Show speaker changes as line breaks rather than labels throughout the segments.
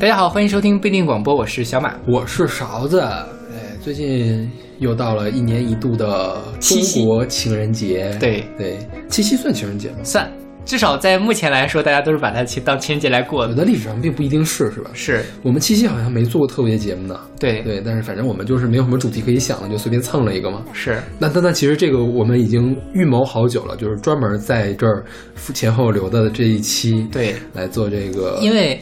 大家好，欢迎收听不一定广播，我是小马。
我是勺子。哎，最近又到了一年一度的中
七夕
国情人节。
对
对，七夕算情人节吗？
算，至少在目前来说，大家都是把它去当情人节来过的。
我在历史上并不一定是，是吧？
是，
我们七夕好像没做过特别节目呢。
对，
对，但是反正我们就是没有什么主题可以想了，就随便蹭了一个嘛。
是，
那那那其实这个我们已经预谋好久了，就是专门在这儿前后留的这一期，
对，
来做这个。
因为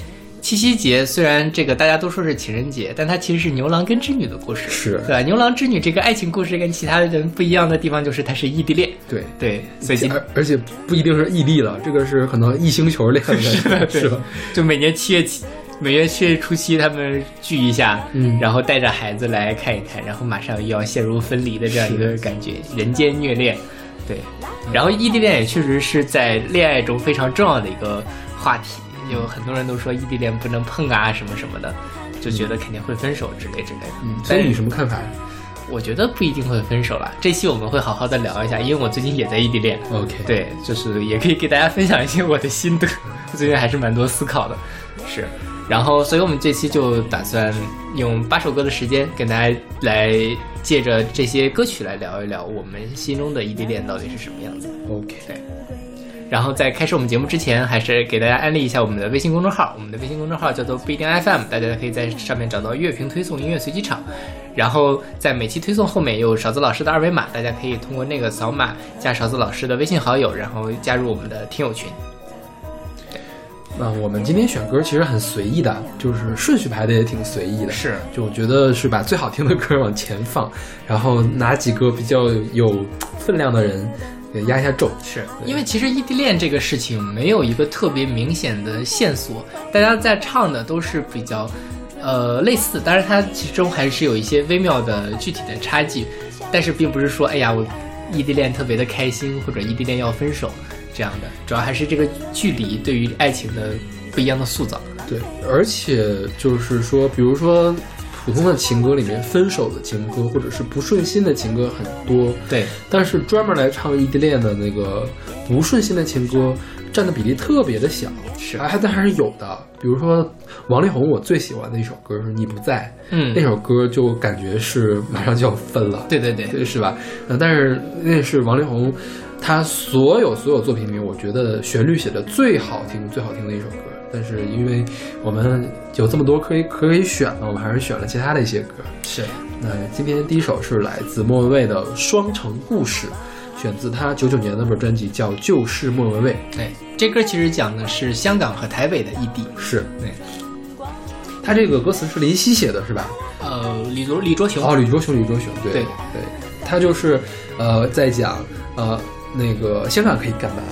七夕节虽然这个大家都说是情人节，但它其实是牛郎跟织女的故事，
是
对吧？牛郎织女这个爱情故事跟其他人不一样的地方就是它是异地恋，
对
对，所以
而而且不一定是异地了，这个是可能异星球恋 是吧？
就每年七月七，每月七月初七他们聚一下，
嗯
然后带着孩子来看一看，然后马上又要陷入分离的这样一个感觉，人间虐恋，对。然后异地恋也确实是在恋爱中非常重要的一个话题，有很多人都说异地恋不能碰啊什么什么的，就觉得肯定会分手之类之类的。
嗯，所以你什么看法
我觉得不一定会分手了，这期我们会好好的聊一下，因为我最近也在异地恋。
？OK，，
对，就是也可以给大家分享一些我的心得，最近还是蛮多思考的，是。然后，所以我们这期就打算用八首歌的时间，跟大家来借着这些歌曲来聊一聊我们心中的异地恋到底是什么样子。
OK，
然后在开始我们节目之前，还是给大家安利一下我们的微信公众号，我们的微信公众号叫做不一定 FM，大家可以在上面找到乐评推送、音乐随机场。然后在每期推送后面有勺子老师的二维码，大家可以通过那个扫码加勺子老师的微信好友，然后加入我们的听友群。
那我们今天选歌其实很随意的，就是顺序排的也挺随意的。
是
就我觉得是把最好听的歌往前放，然后拿几个比较有分量的人给压一下轴。
是因为其实异地恋这个事情没有一个特别明显的线索，大家在唱的都是比较呃类似，当然它其中还是有一些微妙的具体的差距，但是并不是说哎呀我异地恋特别的开心或者异地恋要分手这样的，主要还是这个距离对于爱情的不一样的塑造。
对，而且就是说，比如说普通的情歌里面，分手的情歌或者是不顺心的情歌很多，
对，
但是专门来唱异地恋的那个不顺心的情歌占的比例特别的小，
是
还但还是有的。比如说王力宏，我最喜欢的一首歌是《你不在》，
嗯
那首歌就感觉是马上就要分了，
对对对，
对，是吧？呃，但是那是王力宏他所有所有作品里面，我觉得旋律写的最好听、最好听的一首歌。但是因为我们有这么多可以可以选呢，我们还是选了其他的一些歌。
是
那今天第一首是来自莫文蔚的《双城故事》，选自他九九年那本专辑叫《旧事莫文蔚》。
对，这歌其实讲的是香港和台北的异地。
是
对，
他这个歌词是林夕写的，是吧？
呃，李卓李卓雄，
哦，李卓雄，李卓雄，对
对
对，他就是呃在讲呃那个香港可以干嘛，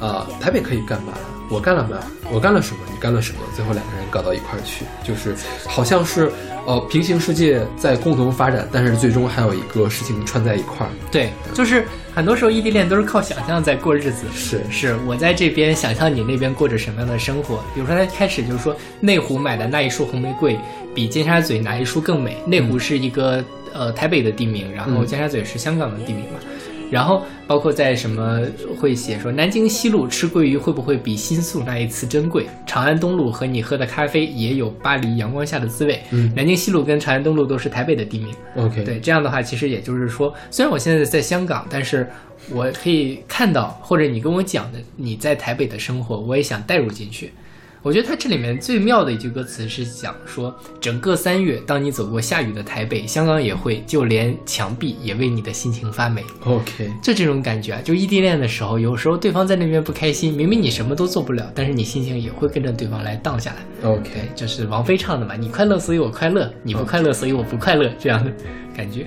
呃台北可以干嘛，我干了嘛，我干了什么，你干了什么，最后两个人搞到一块儿去，就是好像是呃平行世界在共同发展，但是最终还有一个事情串在一块儿。
对，就是很多时候异地恋都是靠想象在过日子。
是
是我在这边想象你那边过着什么样的生活。比如说他开始就是说内湖买的那一束红玫瑰比尖沙咀哪一束更美。内湖是一个呃台北的地名，然后
嗯
尖沙咀是香港的地名嘛。然后包括在什么会写说南京西路吃桂鱼会不会比新宿那一次珍贵？长安东路和你喝的咖啡也有巴黎阳光下的滋味。
嗯
南京西路跟长安东路都是台北的地名。
OK，
对，这样的话，其实也就是说，虽然我现在在香港，但是我可以看到，或者你跟我讲的你在台北的生活，我也想带入进去。我觉得它这里面最妙的一句歌词是讲说，整个三月，当你走过下雨的台北，香港也会，就连墙壁也为你的心情发霉。
OK，
就这种感觉啊，就异地恋的时候，有时候对方在那边不开心，明明你什么都做不了，但是你心情也会跟着对方来荡下来。
OK，
对，就是王菲唱的嘛，你快乐所以我快乐，你不快乐所以我不快乐，这样的感觉。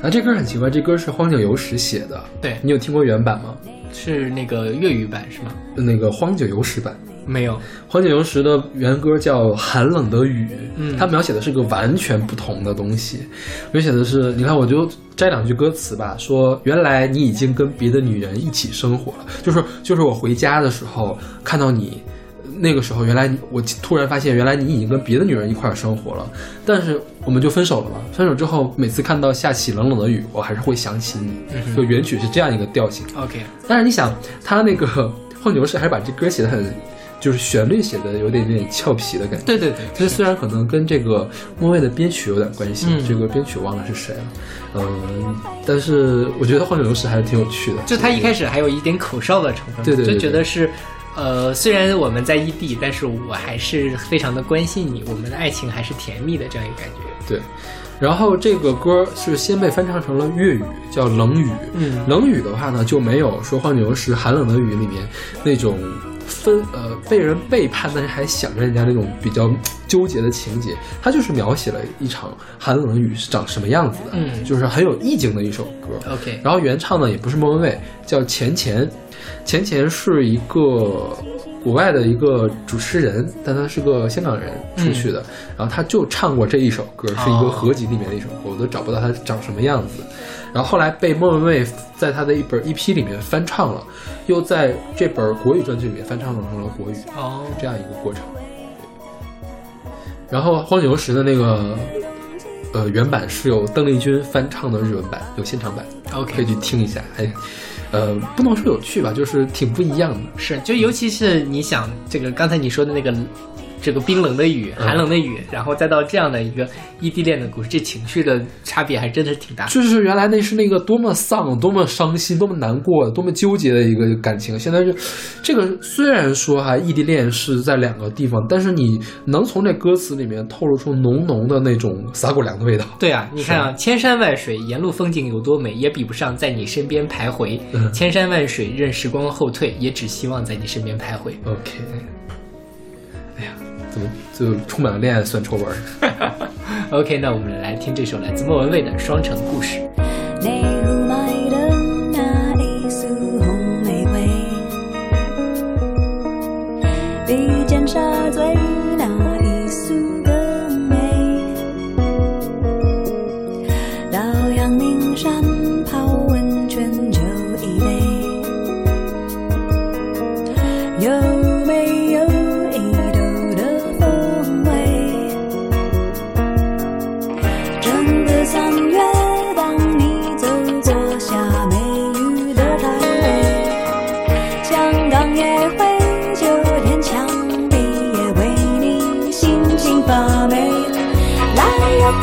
啊，这歌很奇怪，这歌是荒井由实写的，
对，
你有听过原版吗？
是那个粤语版是吗？
那个荒井由实版。
没有，
荒井由实的原歌叫《寒冷的雨》，
嗯
它描写的是个完全不同的东西。描写的是，你看，我就摘两句歌词吧，说原来你已经跟别的女人一起生活了，就是就是我回家的时候看到你。那个时候，原来你我突然发现，原来你已经跟别的女人一块儿生活了，但是我们就分手了嘛。分手之后，每次看到下起冷冷的雨，我还是会想起你。就原曲是这样一个调性。
OK，
但是你想，他那个荒井由实还是把这歌写的很就是旋律写的有点点俏皮的感觉。
对对对，
这虽然可能跟这个莫文蔚的编曲有点关系，
嗯
这个编曲忘了是谁了，嗯，但是我觉得《荒野流石》还是挺有趣的。
就他一开始还有一点口哨的成分，
对对对
就觉得是，呃，虽然我们在异地，但是我还是非常的关心你，我们的爱情还是甜蜜的这样一个感觉。
对，然后这个歌是先被翻唱成了粤语，叫《冷雨》。
嗯
冷雨的话呢，就没有说《荒野流石》寒冷的雨里面那种分呃被人背叛，但是还想着人家那种比较纠结的情节。它就是描写了一场寒冷的雨是长什么样子的，
嗯
就是很有意境的一首歌。
OK，
然后原唱呢也不是莫文蔚，叫钱钱，钱钱是一个国外的一个主持人，但他是个香港人出去的，然后他就唱过这一首歌，是一个合集里面的一首歌，我都找不到他长什么样子。然后后来被莫文蔚在他的一本 EP 里面翻唱了，又在这本国语专辑里面翻唱成了国语，
哦
是这样一个过程。然后《荒野流石》的那个呃原版是由邓丽君翻唱的日文版，有现场版。可以
，OK，
去听一下，还，呃，不能说有趣吧，就是挺不一样的。
是，就尤其是你想这个刚才你说的那个。这个冰冷的雨，
嗯
寒冷的雨，然后再到这样的一个异地恋的故事，这情绪的差别还真的是挺大的。
就是原来那是那个多么丧、多么伤心、多么难过、多么纠结的一个感情，现在是这个虽然说哈、异地恋是在两个地方，但是你能从这歌词里面透露出浓浓的那种撒狗粮的味道。
对啊，你看啊，千山万水，沿路风景有多美，也比不上在你身边徘徊。
嗯
千山万水，任时光后退，也只希望在你身边徘徊。
OK，哎呀，怎么就充满了恋爱酸臭味儿？
OK，那我们来听这首来自莫文蔚的《双城故事》。
你呼买的那一束红玫瑰，比尖沙咀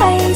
日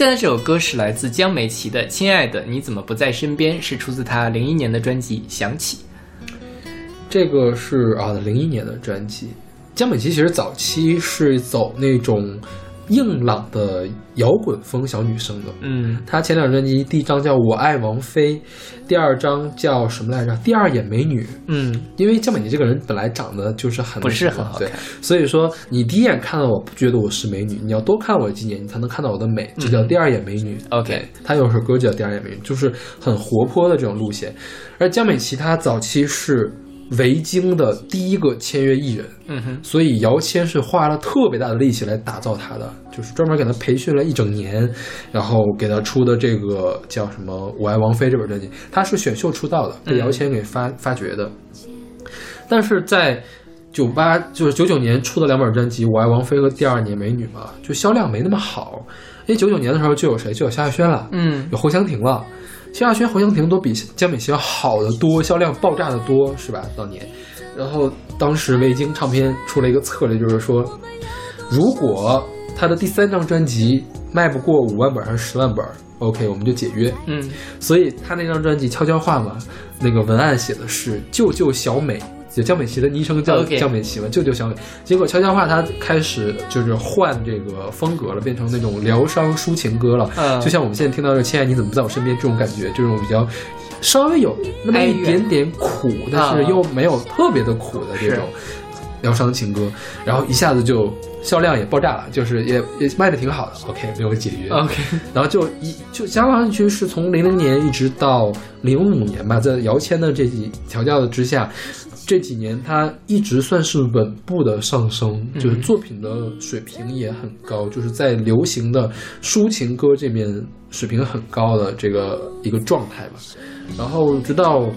现在这首歌是来自江美琪的《亲爱的你怎么不在身边》，是出自她零一年的专辑《想起》。
这个是啊，零一年的专辑。江美琪其实早期是走那种硬朗的摇滚风小女生的。
嗯
她前两张专辑，第一张叫《我爱王菲》，第二张叫什么来着？第二眼美女。
嗯，
因为江美琪这个人本来长得就是很
不是很好看
对，所以说你第一眼看到我不觉得我是美女，你要多看我几眼，你才能看到我的美，这叫第二眼美女。
嗯 OK
对她有首歌叫《第二眼美女》，就是很活泼的这种路线。而江美琪她早期是维京的第一个签约艺人，
嗯哼，
所以姚谦是花了特别大的力气来打造他的，就是专门给他培训了一整年，然后给他出的这个叫什么《我爱王菲》这本专辑，他是选秀出道的，被姚谦给发、发掘的。但是在九八就是九九年出的两本专辑《我爱王菲》和《第二年美女》嘛，就销量没那么好。因为九九年的时候就有谁，就有萧亚轩了，
嗯
有侯湘婷了。萧亚轩、侯湘婷都比江美琪要好得多，销量爆炸的多，是吧？当年，然后当时维京唱片出了一个策略，就是说，如果他的第三张专辑卖不过五万本还是十万本，OK，我们就解约。
嗯
所以他那张专辑《悄悄话》嘛，那个文案写的是“救救小美”，就江美琪的昵称叫江美琪嘛，舅舅小美。结果《悄悄话》他开始就是换这个风格了，变成那种疗伤抒情歌了。
嗯
就像我们现在听到的“亲爱，你怎么不在我身边”这种感觉，这种比较稍微有那么一点点苦，但是又没有特别的苦的这种疗伤情歌，然后一下子就销量也爆炸了，就是也也卖的挺好的。OK，没有解约。
，OK，
然后就一就加上去是从零零年一直到零五年吧，在姚谦的这几调教的之下，这几年他一直算是稳步的上升，就是作品的水平也很高，就是在流行的抒情歌这面水平很高的这个一个状态吧。然后直到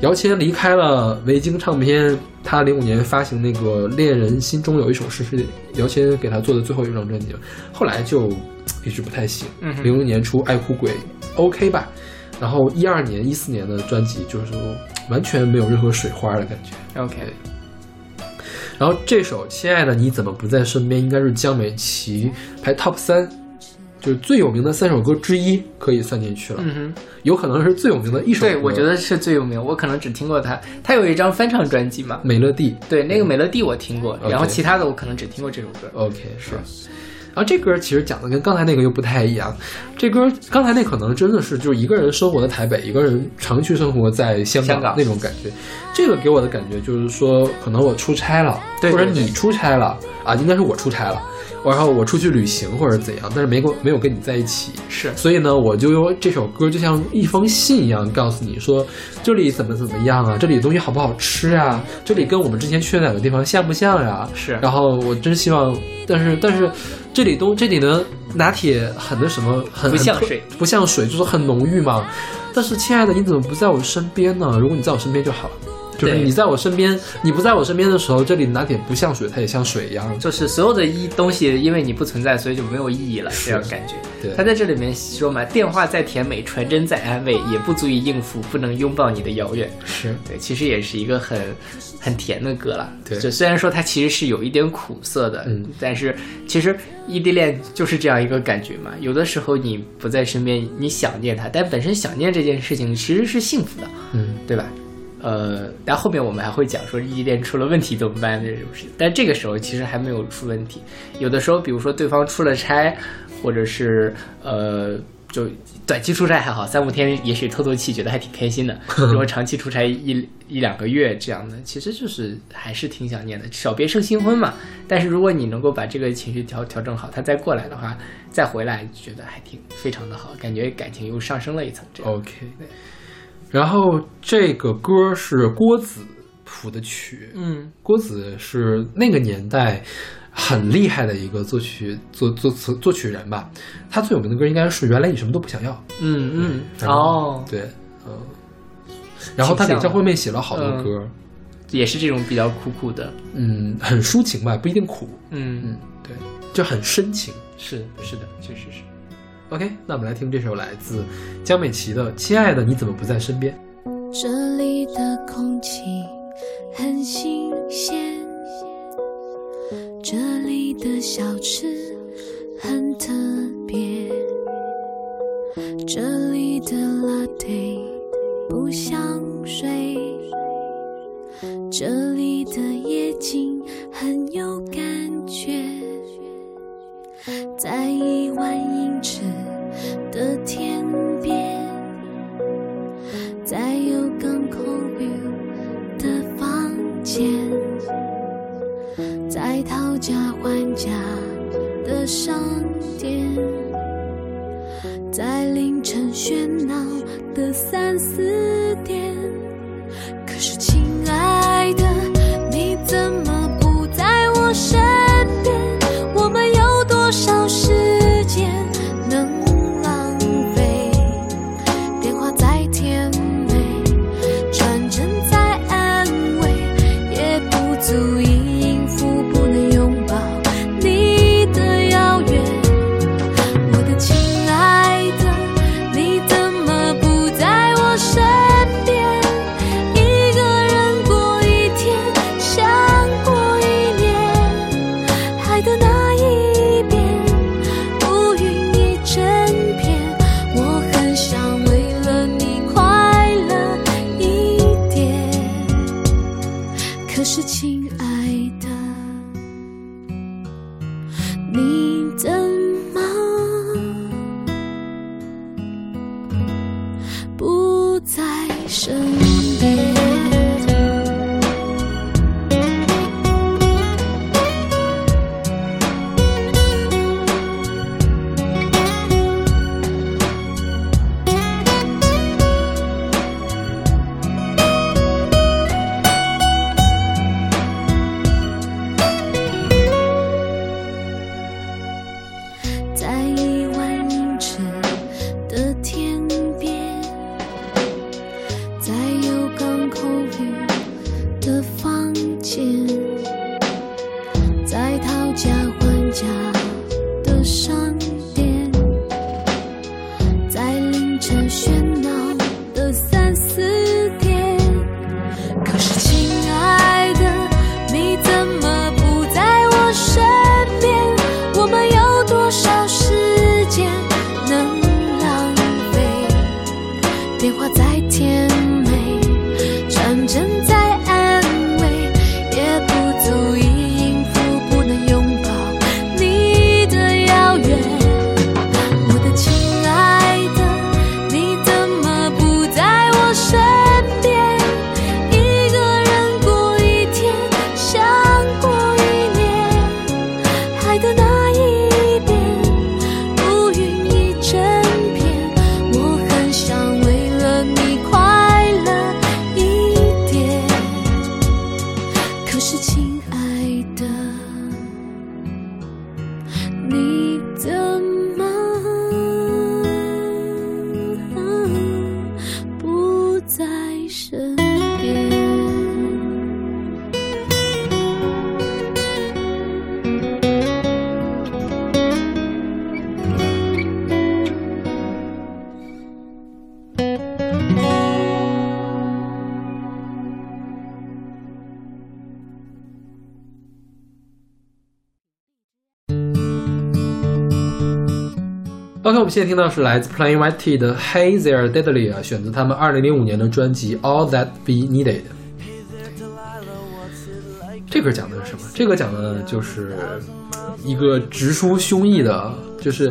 姚谦离开了维京唱片，他零五年发行那个《恋人心中有一首诗》是姚谦给他做的最后一张专辑，后来就一直不太行。零六年出《爱哭鬼》，OK 吧，然后一二年、一四年的专辑就是说完全没有任何水花的感觉。
OK，
然后这首《亲爱的你怎么不在身边》应该是江美琪排 Top 三，就是最有名的三首歌之一，可以算进去了。
嗯哼，
有可能是最有名的一首歌。
对，我觉得是最有名，我可能只听过他，他有一张翻唱专辑嘛，
美乐蒂。
对，那个美乐蒂我听过然后其他的我可能只听过这首歌。
OK，是。然后这歌其实讲的跟刚才那个又不太一样，这歌刚才那可能真的是就是一个人生活在台北，一个人长期生活在香港。那种感觉。这个给我的感觉就是说，可能我出差了，
对对对。
或者你出差了啊，应该是我出差了，然后我出去旅行或者怎样，但是没跟没有跟你在一起，
是，
所以呢，我就用这首歌就像一封信一样，告诉你说这里怎么怎么样啊，这里东西好不好吃啊，这里跟我们之前去的哪个地方像不像呀、
是
然后我真希望，但是但是这里东这里的拿铁很那什么，很
不像水
不像水，就是很浓郁嘛。但是亲爱的，你怎么不在我身边呢？如果你在我身边就好了。就是
对
你在我身边，你不在我身边的时候，这里哪点不像水，它也像水一样。
就是所有的一东西，因为你不存在，所以就没有意义了，这样感觉。
对
他在这里面说嘛，电话再甜美，传真再安慰，也不足以应付不能拥抱你的遥远。
是，
对，其实也是一个很很甜的歌了。
对
就虽然说它其实是有一点苦涩的，
嗯
但是其实异地恋就是这样一个感觉嘛。有的时候你不在身边，你想念他，但本身想念这件事情其实是幸福的，
嗯，
对吧？呃，但后后面我们还会讲说异地恋出了问题怎么办的这种事情，但这个时候其实还没有出问题。有的时候，比如说对方出了差，或者是呃，就短期出差还好，三五天也许透透气，觉得还挺开心的。如果长期出差一一两个月这样的，其实就是还是挺想念的，小别胜新婚嘛。但是如果你能够把这个情绪调调整好，他再过来的话，再回来觉得还挺非常的好，感觉感情又上升了一层。这样
OK，然后这个歌是郭子谱的曲，
嗯
郭子是那个年代很厉害的一个作曲作作词作曲人吧。他最有名的歌应该是《原来你什么都不想要》。
嗯嗯哦，
对，嗯。然后他给张惠妹写了好多歌，
也是这种比较苦苦的，
嗯，很抒情吧，不一定苦，
嗯，
嗯，对，就很深情。
是是的，确实是。
OK，那我们来听这首来自江美琪的《亲爱的你怎么不在身边》。
这里的空气很新鲜，这里的小吃很特别。这里的 latte 不像水，这里的夜景很有感觉，在一万英尺的天边，在有港口绿的房间，在讨价还价的商店。在凌晨喧闹的三四点，可是亲爱的，你怎么
现在听到是来自 Plain White T 的 Hey There Deadly 啊，选择他们二零零五年的专辑 All That Be Needed。这个讲的是什么？这个讲的就是一个直抒胸臆的，就是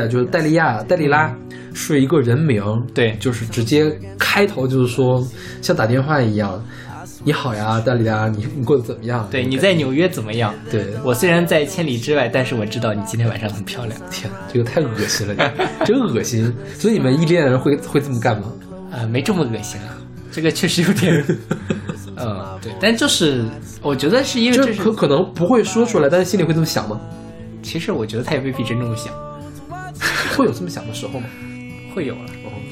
啊，就是戴利亚、戴利拉是一个人名，
对
就是直接开头就是说像打电话一样，你好呀，大利拉，你你过得怎么样？
对，你在纽约怎么样？
对
我虽然在千里之外，但是我知道你今天晚上很漂亮。
天，这个太恶心了，真恶心。所以你们异地恋人会会这么干吗？
呃，没这么恶心啊，这个确实有点，嗯，对，但就是我觉得是因为
就
这是
可可能不会说出来，但是心里会这么想吗？
其实我觉得他也未必真这么想，
会有这么想的时候吗？
会有了。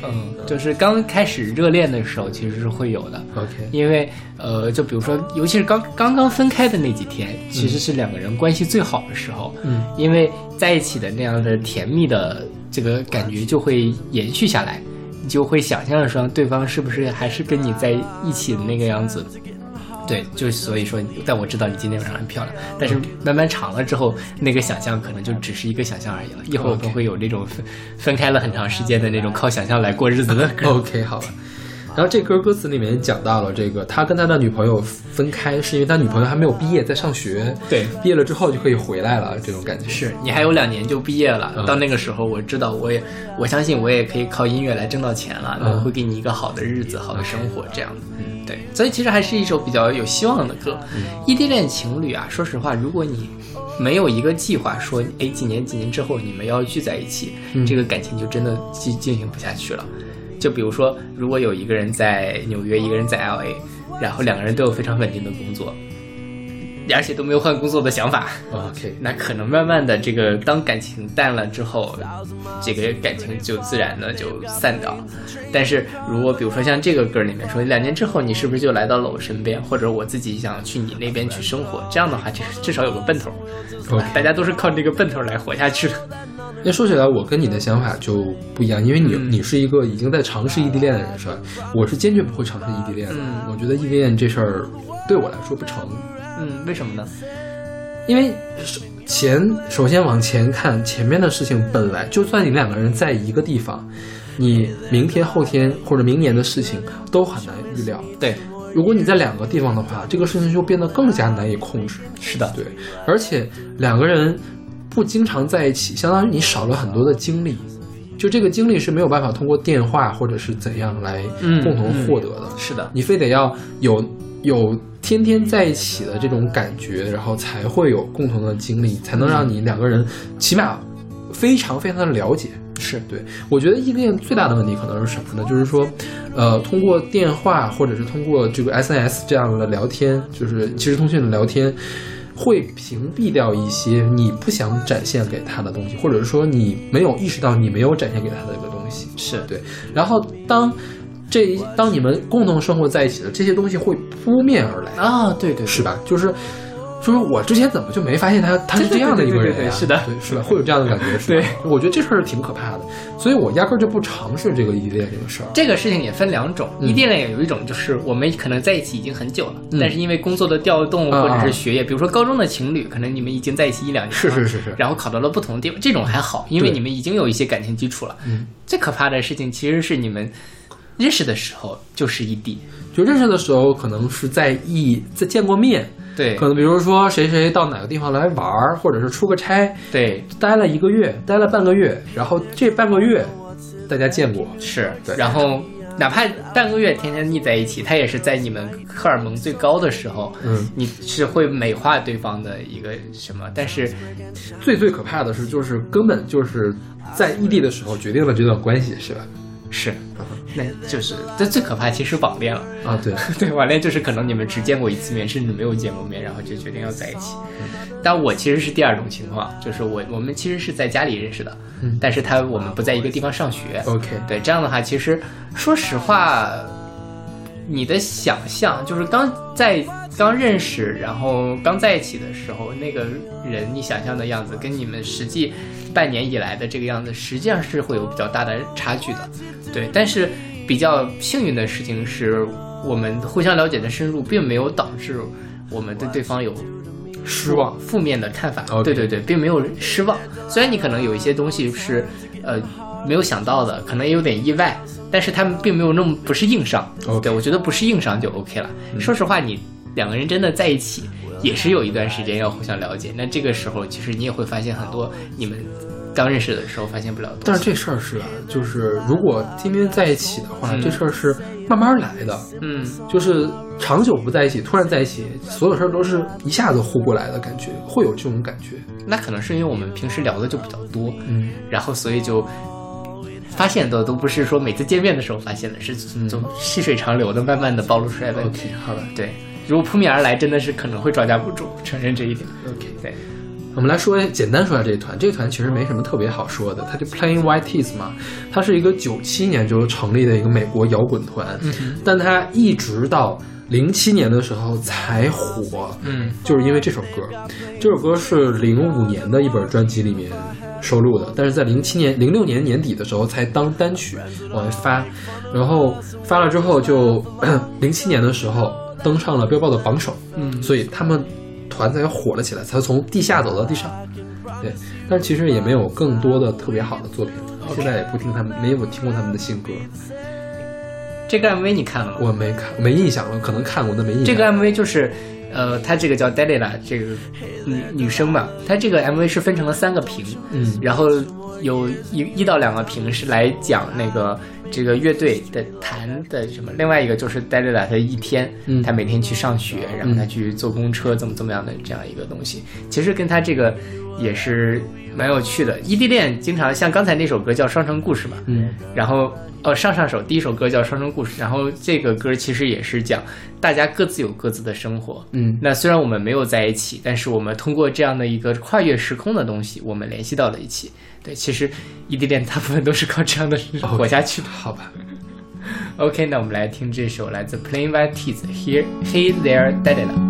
嗯，就是刚开始热恋的时候，其实是会有的。
OK，
因为呃，就比如说，尤其是刚刚刚分开的那几天，其实是两个人关系最好的时候。
嗯，
因为在一起的那样的甜蜜的这个感觉就会延续下来，你就会想象说对方是不是还是跟你在一起的那个样子。对，就所以说，但我知道你今天晚上很漂亮，但是慢慢长了之后，那个想象可能就只是一个想象而已了。一会儿我们会有那种分分开了很长时间的那种靠想象来过日子的。
OK，好了。然后这歌歌词里面讲到了这个，他跟他的女朋友分开，是因为他女朋友还没有毕业，在上学。
对
毕业了之后就可以回来了，这种感觉。
是你还有两年就毕业了，
嗯
到那个时候，我知道我也我相信我也可以靠音乐来挣到钱了，我会给你一个好的日子、好的生活这样的。嗯，对，所以其实还是一首比较有希望的歌。异地恋情侣啊，说实话，如果你没有一个计划说，哎，几年几年之后你们要聚在一起，
嗯
这个感情就真的进进行不下去了。就比如说，如果有一个人在纽约，一个人在 L A，然后两个人都有非常稳定的工作，而且都没有换工作的想法
，OK，
那可能慢慢的这个当感情淡了之后，这个感情就自然的就散掉了。但是如果比如说像这个歌里面说，两年之后你是不是就来到了我身边，或者我自己想去你那边去生活，这样的话就至少有个奔头。大家都是靠这个奔头来活下去的。
那说起来，我跟你的想法就不一样，因为你、
嗯
你是一个已经在尝试异地恋的人，是吧？我是坚决不会尝试异地恋的。
嗯
我觉得异地恋这事儿对我来说不成，
嗯，为什么呢？
因为首前首先往前看，前面的事情本来就算你两个人在一个地方，你明天、后天或者明年的事情都很难预料。
对，
如果你在两个地方的话，这个事情就变得更加难以控制。
是的，
对，而且两个人不经常在一起，相当于你少了很多的精力。就这个精力是没有办法通过电话或者是怎样来
嗯
共同获得的。
是的，
你非得要有有天天在一起的这种感觉，然后才会有共同的经历，才能让你两个人起码非常非常的了解。
是
对我觉得异地恋最大的问题可能是什么呢？就是说，呃，通过电话或者是通过这个 SNS 这样的聊天，就是即时通讯的聊天。会屏蔽掉一些你不想展现给他的东西，或者是说你没有意识到你没有展现给他的一个东西。
是，
对，然后当这一当你们共同生活在一起的这些东西会扑面而来，
啊，对对，
是吧？就是。就是我之前怎么就没发现他他是这样的一个人呀、
对对对对对是的。
对是的？会有这样的感觉，是吧？我觉得这事儿挺可怕的，所以我压根儿就不尝试这个异地恋这个事儿。
这个事情也分两种，
嗯。
异地恋有一种就是我们可能在一起已经很久了，
嗯。
但是因为工作的调动
啊
或者是学业，比如说高中的情侣，可能你们已经在一起一两年了，
是是是是。
然后考到了不同的地方，这种还好，因为你们已经有一些感情基础了。
嗯，
最可怕的事情其实是你们认识的时候就是异地，
就认识的时候，可能是在异在见过面，
对
可能比如说谁谁到哪个地方来玩儿，或者是出个差，
对
待了一个月，待了半个月，然后这半个月大家见过，
是
对，
然后。哪怕半个月天天腻在一起，他也是在你们荷尔蒙最高的时候，
嗯，
你是会美化对方的一个什么？但是
最最可怕的是，就是根本就是在异地的时候决定了这段关系，是吧？
是，那就是这最可怕，其实网恋了。
啊，对，
对，网恋就是可能你们只见过一次面，甚至没有见过面，然后就决定要在一起。但我其实是第二种情况，就是我我们其实是在家里认识的，
嗯
但是他我们不在一个地方上学。
OK，
对，这样的话，其实说实话，你的想象就是刚在刚认识，然后刚在一起的时候，那个人你想象的样子，跟你们实际半年以来的这个样子，实际上是会有比较大的差距的。对，但是比较幸运的事情是我们互相了解的深入，并没有导致我们对对方有
失望。
负面的看法。对对对，并没有失望。虽然你可能有一些东西是呃没有想到的，可能也有点意外，但是他们并没有那么不是硬伤。
OK
对我觉得不是硬伤就 OK 了。说实话，你两个人真的在一起，也是有一段时间要互相了解。那这个时候，其实你也会发现很多你们刚认识的时候发现不了的。
但是这事儿是啊，就是如果天天在一起的话，
嗯
这事儿是慢慢来的，
嗯，
就是长久不在一起，突然在一起，所有事儿都是一下子呼过来的感觉，会有这种感觉。
那可能是因为我们平时聊的就比较多，
嗯，
然后所以就发现的都不是说每次见面的时候发现的，是从细水长流的，慢慢的暴露出来问题。
OK，好了
对，如果扑面而来，真的是可能会招架不住，承认这一点。
，OK。
对，
我们来说简单说下这一团，这个团其实没什么特别好说的，它就 Plain White Tees 嘛，它是一个九七年就成立的一个美国摇滚团，但它一直到零七年的时候才火，
嗯
就是因为这首歌，这首歌是零五年的一本专辑里面收录的，但是在零七年、零六年年底的时候才当单曲往外发，然后发了之后就 零七年的时候登上了 Billboard 的榜首，
嗯
所以他们团才火了起来，才从地下走到地上。对，但是其实也没有更多的特别好的作品现在也不听他们，没有听过他们的新歌，
这个 MV 你看了吗？
我没看，没印象了，可能看过，但没印象。
这个 MV 就是，呃，她这个叫 Delila 这个女女生嘛，她这个 MV 是分成了三个屏，
嗯
然后有一一到两个屏是来讲那个这个乐队的弹的什么，另外一个就是 Delila 她一天，
嗯
她每天去上学，然后她去坐公车，怎么怎么样的这样一个东西，其实跟她这个也是蛮有趣的。异地恋经常像刚才那首歌叫《双城故事》嘛，
嗯
然后呃上上首第一首歌叫《双城故事》，然后这个歌其实也是讲大家各自有各自的生活。
嗯
那虽然我们没有在一起，但是我们通过这样的一个跨越时空的东西，我们联系到了一起。对，其实异地恋大部分都是靠这样的活下去的。
好吧
，OK，那我们来听这首来自 Plain White Tees Here Hey There Delila。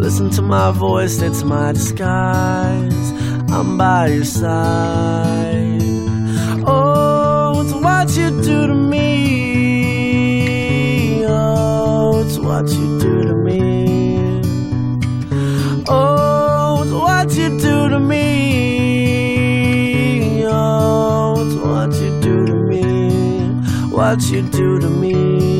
Listen to my voice, it's my disguise. I'm by your side. Oh, it's what you do to me. Oh, it's what you do to me. Oh, it's what you do to me. Oh, it's what you do to me. What you do to me.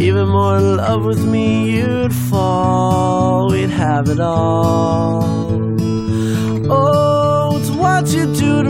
Even more in love with me, you'd fall. We'd have it all. Oh, it's what you do to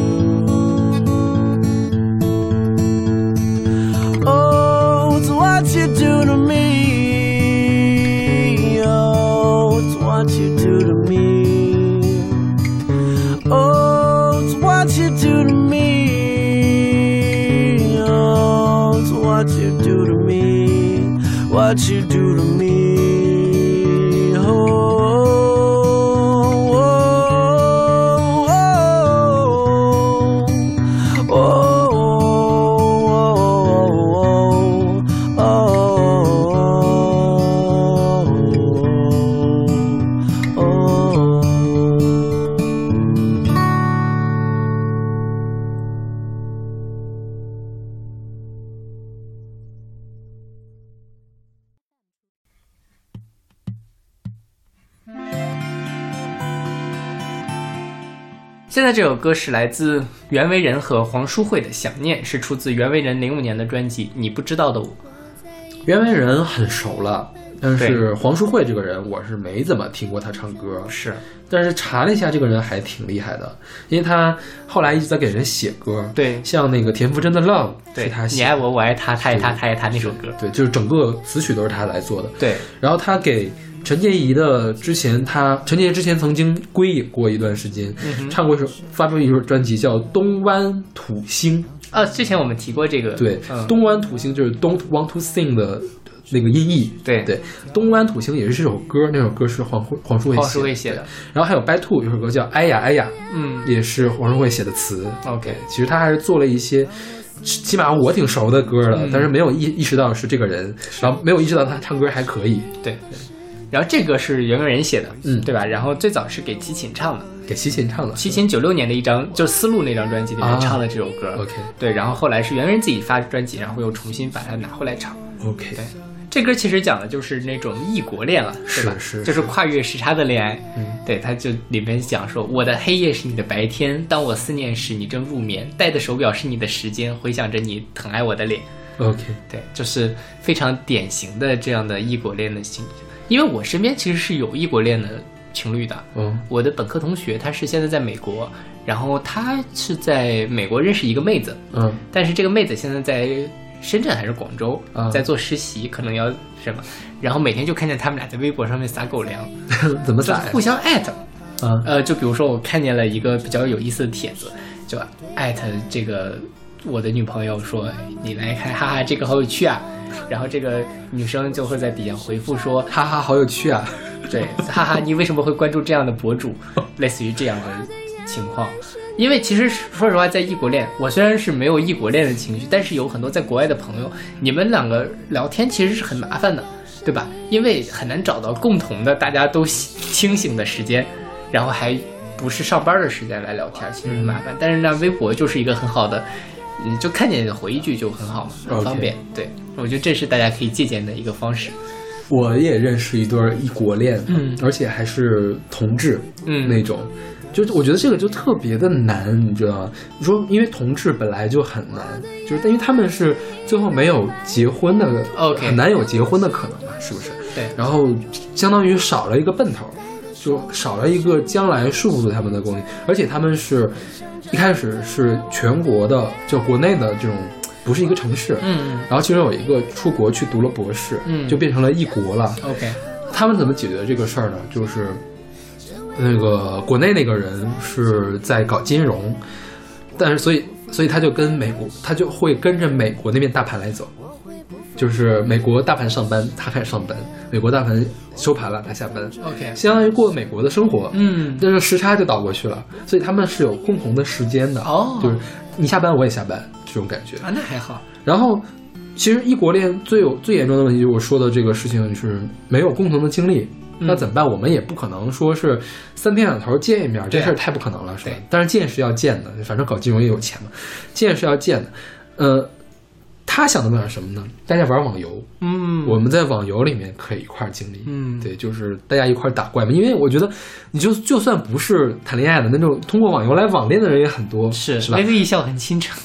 What you do to me. Oh, it's what you do to me. Oh, it's what you do to me. Oh, it's what you do to me. What you do to me.
这首歌是来自袁惟仁和黄淑慧的《想念》，是出自袁惟仁零五年的专辑《你不知道的我》。
袁惟仁很熟了，但是黄淑慧这个人我是没怎么听过她唱歌，
是。
但是查了一下，这个人还挺厉害的，因为他后来一直在给人写歌，
对。
像那个田馥甄的《Love》
对
他，写，
你爱我，我爱他，他爱他，他爱他那首歌，
对，就是整个词曲都是他来做的。
对，
然后他给陈洁仪的之前她，陈洁仪之前曾经归隐过一段时间，
嗯
唱过一首发表一首专辑叫《东湾土星》，
呃，之前我们提过这个，
对，
嗯，
东湾土星就是 Don't Want to Sing 的那个音译。
对
对，东湾土星也是这首歌，那首歌是黄慧黄淑慧
黄
写的。
淑慧写的，
然后还有 By Two 有首歌叫《哎呀哎呀》，
嗯
也是黄淑慧写的词。
，OK，
其实他还是做了一些，起码我挺熟的歌了，
嗯
但是没有意意识到是这个人，然后没有意识到他唱歌还可以。
对。然后这个是袁惟仁写的，
嗯
对吧？然后最早是给齐秦唱的，
给齐秦唱的。
齐秦九六年的一张，就是《丝路》那张专辑里面
啊
唱的这首歌。
OK
对，然后后来是袁惟仁自己发专辑，然后又重新把它拿回来唱。
OK，
对这歌其实讲的就是那种异国恋了，是吧？
是是
就是跨越时差的恋爱。
嗯，
对，他就里面讲说，我的黑夜是你的白天，当我思念时，你正入眠，戴的手表是你的时间，回想着你疼爱我的脸。
OK，
对，就是非常典型的这样的异国恋的情景。因为我身边其实是有异国恋的情侣的，
嗯。
我的本科同学他是现在在美国，然后他是在美国认识一个妹子，
嗯。
但是这个妹子现在在深圳还是广州，
啊
在做实习，可能要什么，然后每天就看见他们俩在微博上面撒狗粮，
怎么撒
互？相艾特。
啊
呃，就比如说我看见了一个比较有意思的帖子，就艾特这个我的女朋友说哎你来看，哈哈，这个好有趣啊。然后这个女生就会在底下回复说，
哈哈，好有趣啊！
对，哈哈，你为什么会关注这样的博主？类似于这样的情况。因为其实说实话，在异国恋，我虽然是没有异国恋的情绪，但是有很多在国外的朋友，你们两个聊天其实是很麻烦的，对吧？因为很难找到共同的大家都清醒的时间，然后还不是上班的时间来聊天，其实很麻烦。但是呢，微博就是一个很好的，你就看见回一句就很好嘛，很方便。对，我觉得这是大家可以借鉴的一个方式。
我也认识一对儿异国恋，
嗯
而且还是同志，
嗯
那种，就是我觉得这个就特别的难，你知道吗？你说，因为同志本来就很难，就是因为他们是最后没有结婚的
OK
很难有结婚的可能嘛，是不是？
对
然后相当于少了一个奔头，就少了一个将来束缚住他们的东西，而且他们是一开始是全国的，就国内的这种，不是一个城市，
嗯
然后其中有一个出国去读了博士，
嗯
就变成了异国了。
，OK，
他们怎么解决这个事儿呢？就是那个国内那个人是在搞金融，但是所以所以他就跟美国，他就会跟着美国那边大盘来走，就是美国大盘上班，他开始上班；美国大盘收盘了，他下班
，OK，
相当于过美国的生活。
嗯，
但是时差就倒过去了，所以他们是有共同的时间的。
哦
就是你下班我也下班这种感觉。
啊，那还好。
然后，其实异国恋最有最严重的问题，就是我说的这个事情是没有共同的经历。
嗯
那怎么办？我们也不可能说是三天两头见一面，这事儿太不可能了，是吧？但是见是要见的，反正搞金融也有钱嘛，见是要见的。呃，他想的办法什么呢？大家玩网游，
嗯，
我们在网游里面可以一块儿经历。
嗯
对，就是大家一块儿打怪嘛。因为我觉得，你就就算不是谈恋爱的那种，通过网游来网恋的人也很多，
是
是吧
微？微一笑很倾城。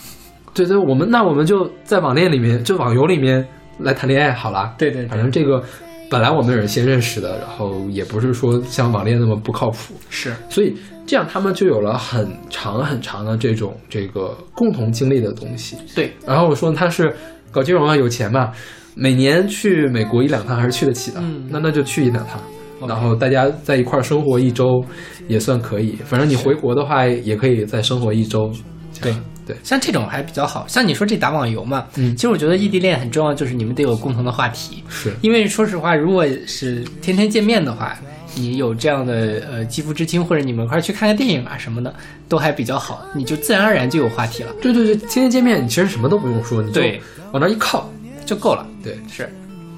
对对，我们那我们就在网恋里面，就网游里面来谈恋爱好啦。
对对对，
反正这个本来我们也是先认识的，然后也不是说像网恋那么不靠谱，
是
所以这样他们就有了很长很长的这种这个共同经历的东西。
对，
然后我说他是搞金融啊，有钱嘛，每年去美国一两趟还是去得起的，
嗯
那那就去一两趟。然后大家在一块儿生活一周，也算可以。反正你回国的话，也可以再生活一周。对对，
像这种还比较好。像你说这打网游嘛，
嗯
其实我觉得异地恋很重要，就是你们得有共同的话题。
是
因为说实话，如果是天天见面的话，你有这样的呃肌肤之亲，或者你们一块儿去看个电影啊什么的，都还比较好，你就自然而然就有话题了，
对对对，天天见面，你其实什么都不用说，你就
对。
往那儿一靠，
就够了。
对，
是，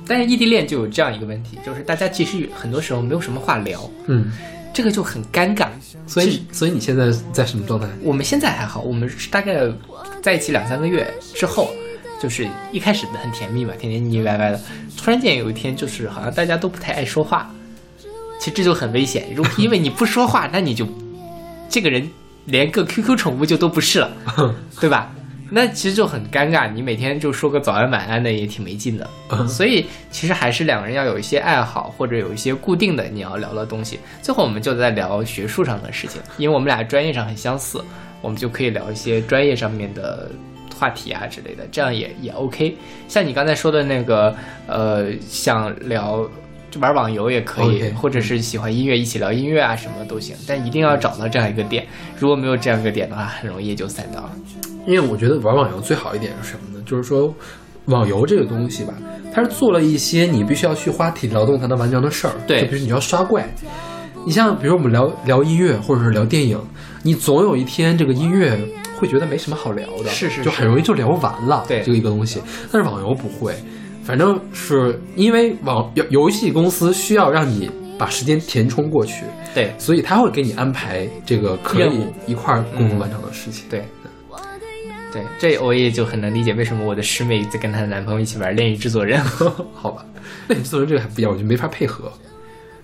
但是异地恋就有这样一个问题，就是大家其实很多时候没有什么话聊，
嗯，
这个就很尴尬。
所以所以你现在在什么状态？
我们现在还好，我们是大概在一起两三个月之后，就是一开始很甜蜜嘛，天天腻腻歪歪的，突然间有一天就是好像大家都不太爱说话，其实这就很危险。如果 因为你不说话，那你就这个人连个 QQ 宠物就都不是了，对吧？那其实就很尴尬，你每天就说个早安晚安的也挺没劲的。
嗯
所以其实还是两个人要有一些爱好，或者有一些固定的你要聊的东西。最后我们就在聊学术上的事情，因为我们俩专业上很相似，我们就可以聊一些专业上面的话题啊之类的，这样也也 OK。像你刚才说的那个，呃，想聊。就玩网游也可以或者是喜欢音乐，一起聊音乐啊，什么都行。但一定要找到这样一个点，如果没有这样一个点的话，很容易就散掉了。
因为我觉得玩网游最好一点是什么呢？就是说，网游这个东西吧，它是做了一些你必须要去花体力劳动才能完成的事儿。
对
就比如你要刷怪，你像比如我们聊聊音乐或者是聊电影，你总有一天这个音乐会觉得没什么好聊的，
是是
就很容易就聊完了。
对
这个一个东西，但是网游不会，反正是因为网游游戏公司需要让你把时间填充过去，
对
所以他会给你安排这个可以一块儿共同完成的事情。
对，对，这我也就很能理解为什么我的师妹在跟她的男朋友一起玩《恋与制作人》
好吧，那你做人这个还不一样，我就没法配合。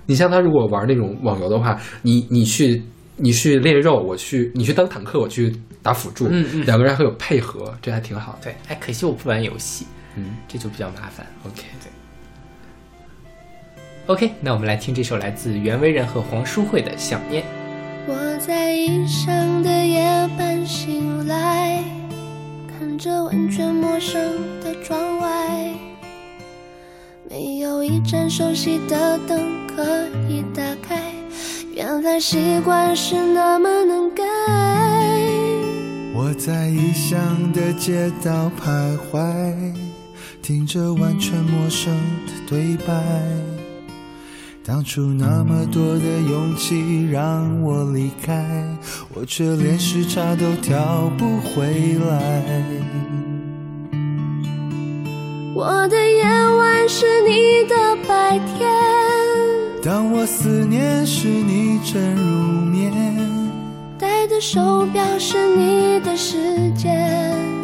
你像他如果玩那种网游的话，你你去你去练肉，我去你去当坦克，我去打辅助，
嗯嗯
两个人还有配合，这还挺好的。
对，哎，可惜我不玩游戏，
嗯
这就比较麻烦。
，OK，
对。OK，那我们来听这首来自袁惟仁和黄淑慧的《想念》。
我在异乡的夜半醒来，看着完全陌生的窗外，没有一盏熟悉的灯可以打开。原来习惯是那么能改。
我在异乡的街道徘徊，听着完全陌生的对白。当初那么多的勇气让我离开，我却连时差都调不回来。
我的夜晚是你的白天，
当我思念时，你正入眠。
戴的手表是你的时间。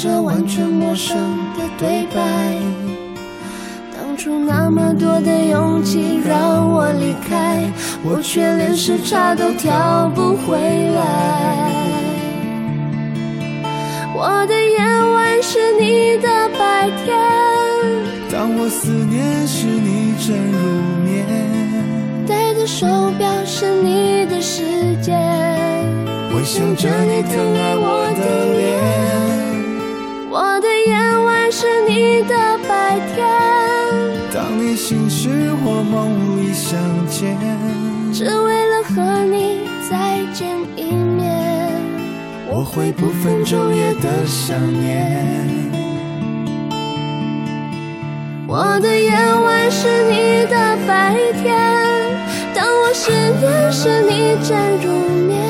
听着完全陌生的对白，
当初那么多的勇气让我离开，我却连时差都调不回来。我的夜晚是你的白天，
当我思念时，你正入眠。
戴的手表是你的时间。
回想着你疼爱我的脸，
我的夜晚是你的白天，
当你醒时，我梦里相见。
只为了和你再见一面。
我会不分昼夜的想念。
我的夜晚是你的白天，当我失眠时，你正入眠。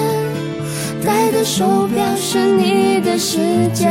戴的手表是你的时间，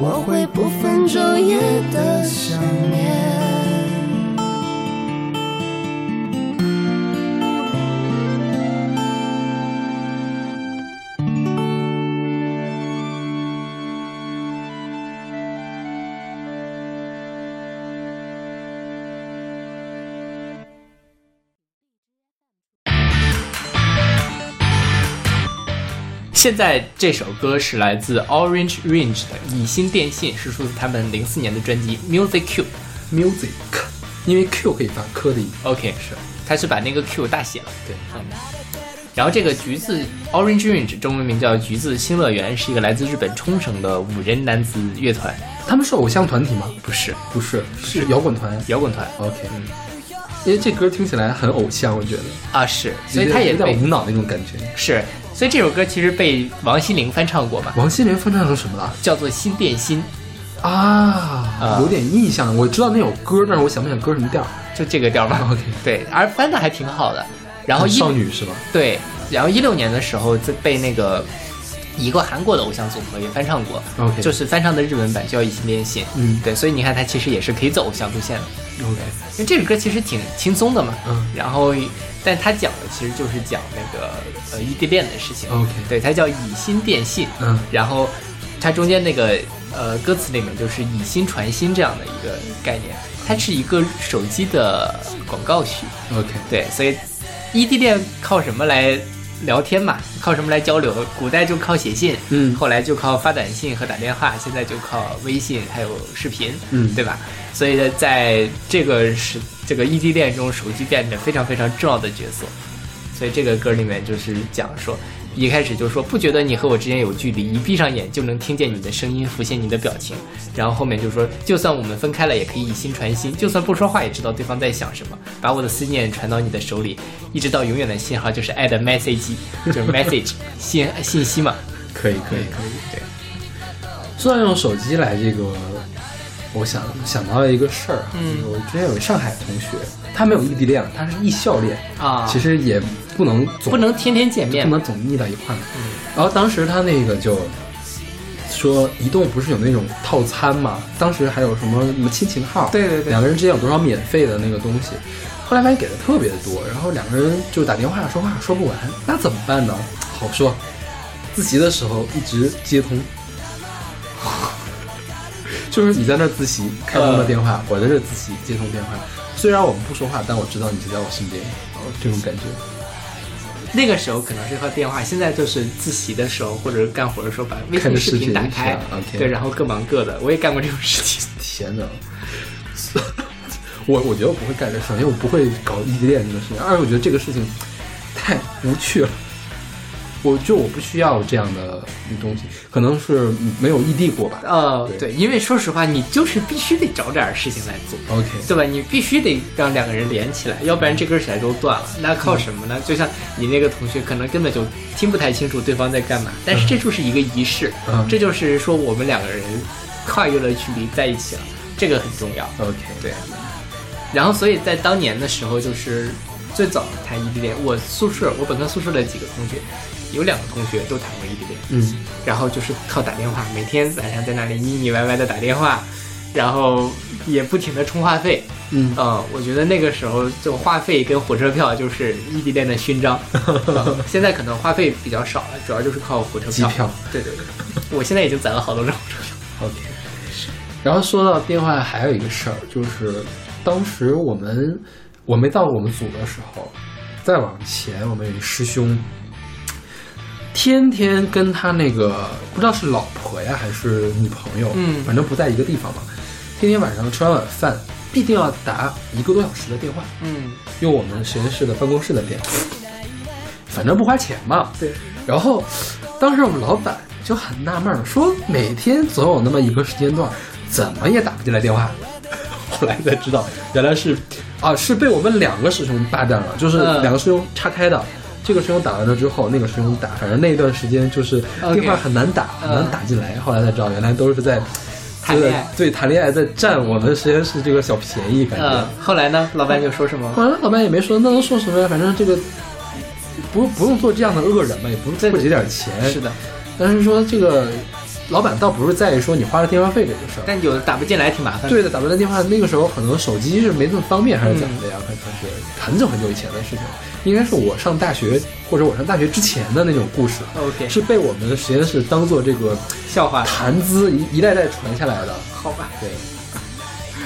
我会不分昼夜的想念。
现在这首歌是来自 Orange Range 的《以心电信》，是出自他们零四年的专辑《Music Q》。
music，因为 Q 可以发科的音。
OK，是，他是把那个 Q 大写了。
对，
嗯。然后这个橘子 Orange Range 中文名叫橘子新乐园，是一个来自日本冲绳的五人男子乐团，
他们是偶像团体吗？
不是
不是，是摇滚团。
摇滚团
OK，因为这歌听起来很偶像，我觉得，
啊，是，所以他也被
有点无脑那种感觉。
是，所以这首歌其实被王心凌翻唱过嘛，
王心凌翻唱成什么了？
叫做《心电心
啊，有点印象，我知道那首歌，但是我想不起来歌什么调。》，
就这个调吧。
OK，
对，而翻的还挺好的。然后
少女是吧？
对，然后一六年的时候，在被那个一个韩国的偶像组合也翻唱过
OK
就是翻唱的日文版叫《一心变心》。
嗯
对，所以你看，它其实也是可以走偶像路线的。
OK，
因为这首歌其实挺轻松的嘛，
嗯
然后，但他讲的其实就是讲那个呃异地恋的事情。
OK
对，它叫以心电信，
嗯。
然后它中间那个呃歌词里面就是以心传心这样的一个概念，它是一个手机的广告曲
，OK，
对，所以异地恋靠什么来聊天嘛？靠什么来交流？古代就靠写信，
嗯。
后来就靠发短信和打电话，现在就靠微信还有视频，
嗯。
对吧？所以呢，在这个是这个异地恋中，手机变得非常非常重要的角色。所以这个歌里面就是讲说，一开始就说不觉得你和我之间有距离，一闭上眼就能听见你的声音，浮现你的表情。然后后面就说，就算我们分开了，也可以以心传心，就算不说话也知道对方在想什么，把我的思念传到你的手里，一直到永远的信号就是爱的 message，就是 message 信信息嘛。
可以可以可以。
对，
说到用手机来这个，我想想到了一个事儿啊，
嗯
我之前有个上海同学，他没有异地恋，他是异校恋，
啊，
其实也不能总
不能天天见面。
不能总腻到一块儿。然后当时他那个就说，移动不是有那种套餐嘛？当时还有什么什么亲情号，
对对对
两个人之间有多少免费的那个东西。后来发现给的特别多，然后两个人就打电话说话说不完，那怎么办呢？好说，自习的时候一直接通。就是你在那儿自习，开通了电话，我在这自习，接通电话。虽然我们不说话，但我知道你就在我身边，这种感觉。
那个时候可能是靠电话，现在就是自习的时候或者干活的时候把微信视
频
频打开对，然后各忙各的。我也干过这种事情。
天哪！我我觉得我不会干这事儿，因为我不会搞异地恋这个事情。二是我觉得这个事情太无趣了，我就我不需要这样的东西，可能是没有异地过吧。
呃，
对
对，因为说实话，你就是必须得找点事情来做。
OK，
对吧？你必须得让两个人连起来，要不然这根弦都断了。那靠什么呢？就像你那个同学，可能根本就听不太清楚对方在干嘛，但是这就是一个仪式，
嗯
这就是说我们两个人跨越了距离在一起了，这个很重要。
OK，
对。然后，所以在当年的时候，就是最早谈异地恋。我宿舍，我本科宿舍的几个同学，有两个同学都谈过异地恋。
嗯，
然后就是靠打电话，每天晚上在那里腻腻歪歪的打电话，然后也不停的充话费。
嗯
呃，我觉得那个时候就话费跟火车票就是异地恋的勋章。呃现在可能话费比较少了，主要就是靠火车票。
机票。
对对对，我现在已经攒了好多张火车票。
OK，然后说到电话，还有一个事儿，就是当时我们我没到我们组的时候，再往前，我们有一师兄，天天跟他那个不知道是老婆呀还是女朋友，
嗯
反正不在一个地方嘛，天天晚上吃完晚饭必定要打一个多小时的电话，
嗯，
用我们实验室的办公室的电话，反正不花钱嘛。
对。
然后当时我们老板就很纳闷儿，说每天总有那么一个时间段，怎么也打不进来电话。后来才知道，原来是啊，是被我们两个师兄霸占了，就是
嗯
两个师兄岔开的。这个师兄打完了之后，那个师兄打，反正那段时间就是电话很难打，很难
嗯
打进来。后来才知道，原来都是在
谈恋爱
对谈恋爱，在占我们实验室这个小便宜，感觉。
嗯，后来呢，老板就说什么？
后来老板也没说，那能说什么呀？反正这个不不用做这样的恶人嘛，也不是不给点钱。
是的，
但是说这个老板倒不是在意说你花了电话费这个事儿。
但有的打不进来挺麻烦的。
对的，打不来电话，那个时候可能手机是没那么方便，还是怎么的呀？可能是很久很久以前的事情，应该是我上大学或者我上大学之前的那种故事
，OK，
是被我们的实验室当做这个
笑话，
谈资一一代代传下来的。
好吧？
对，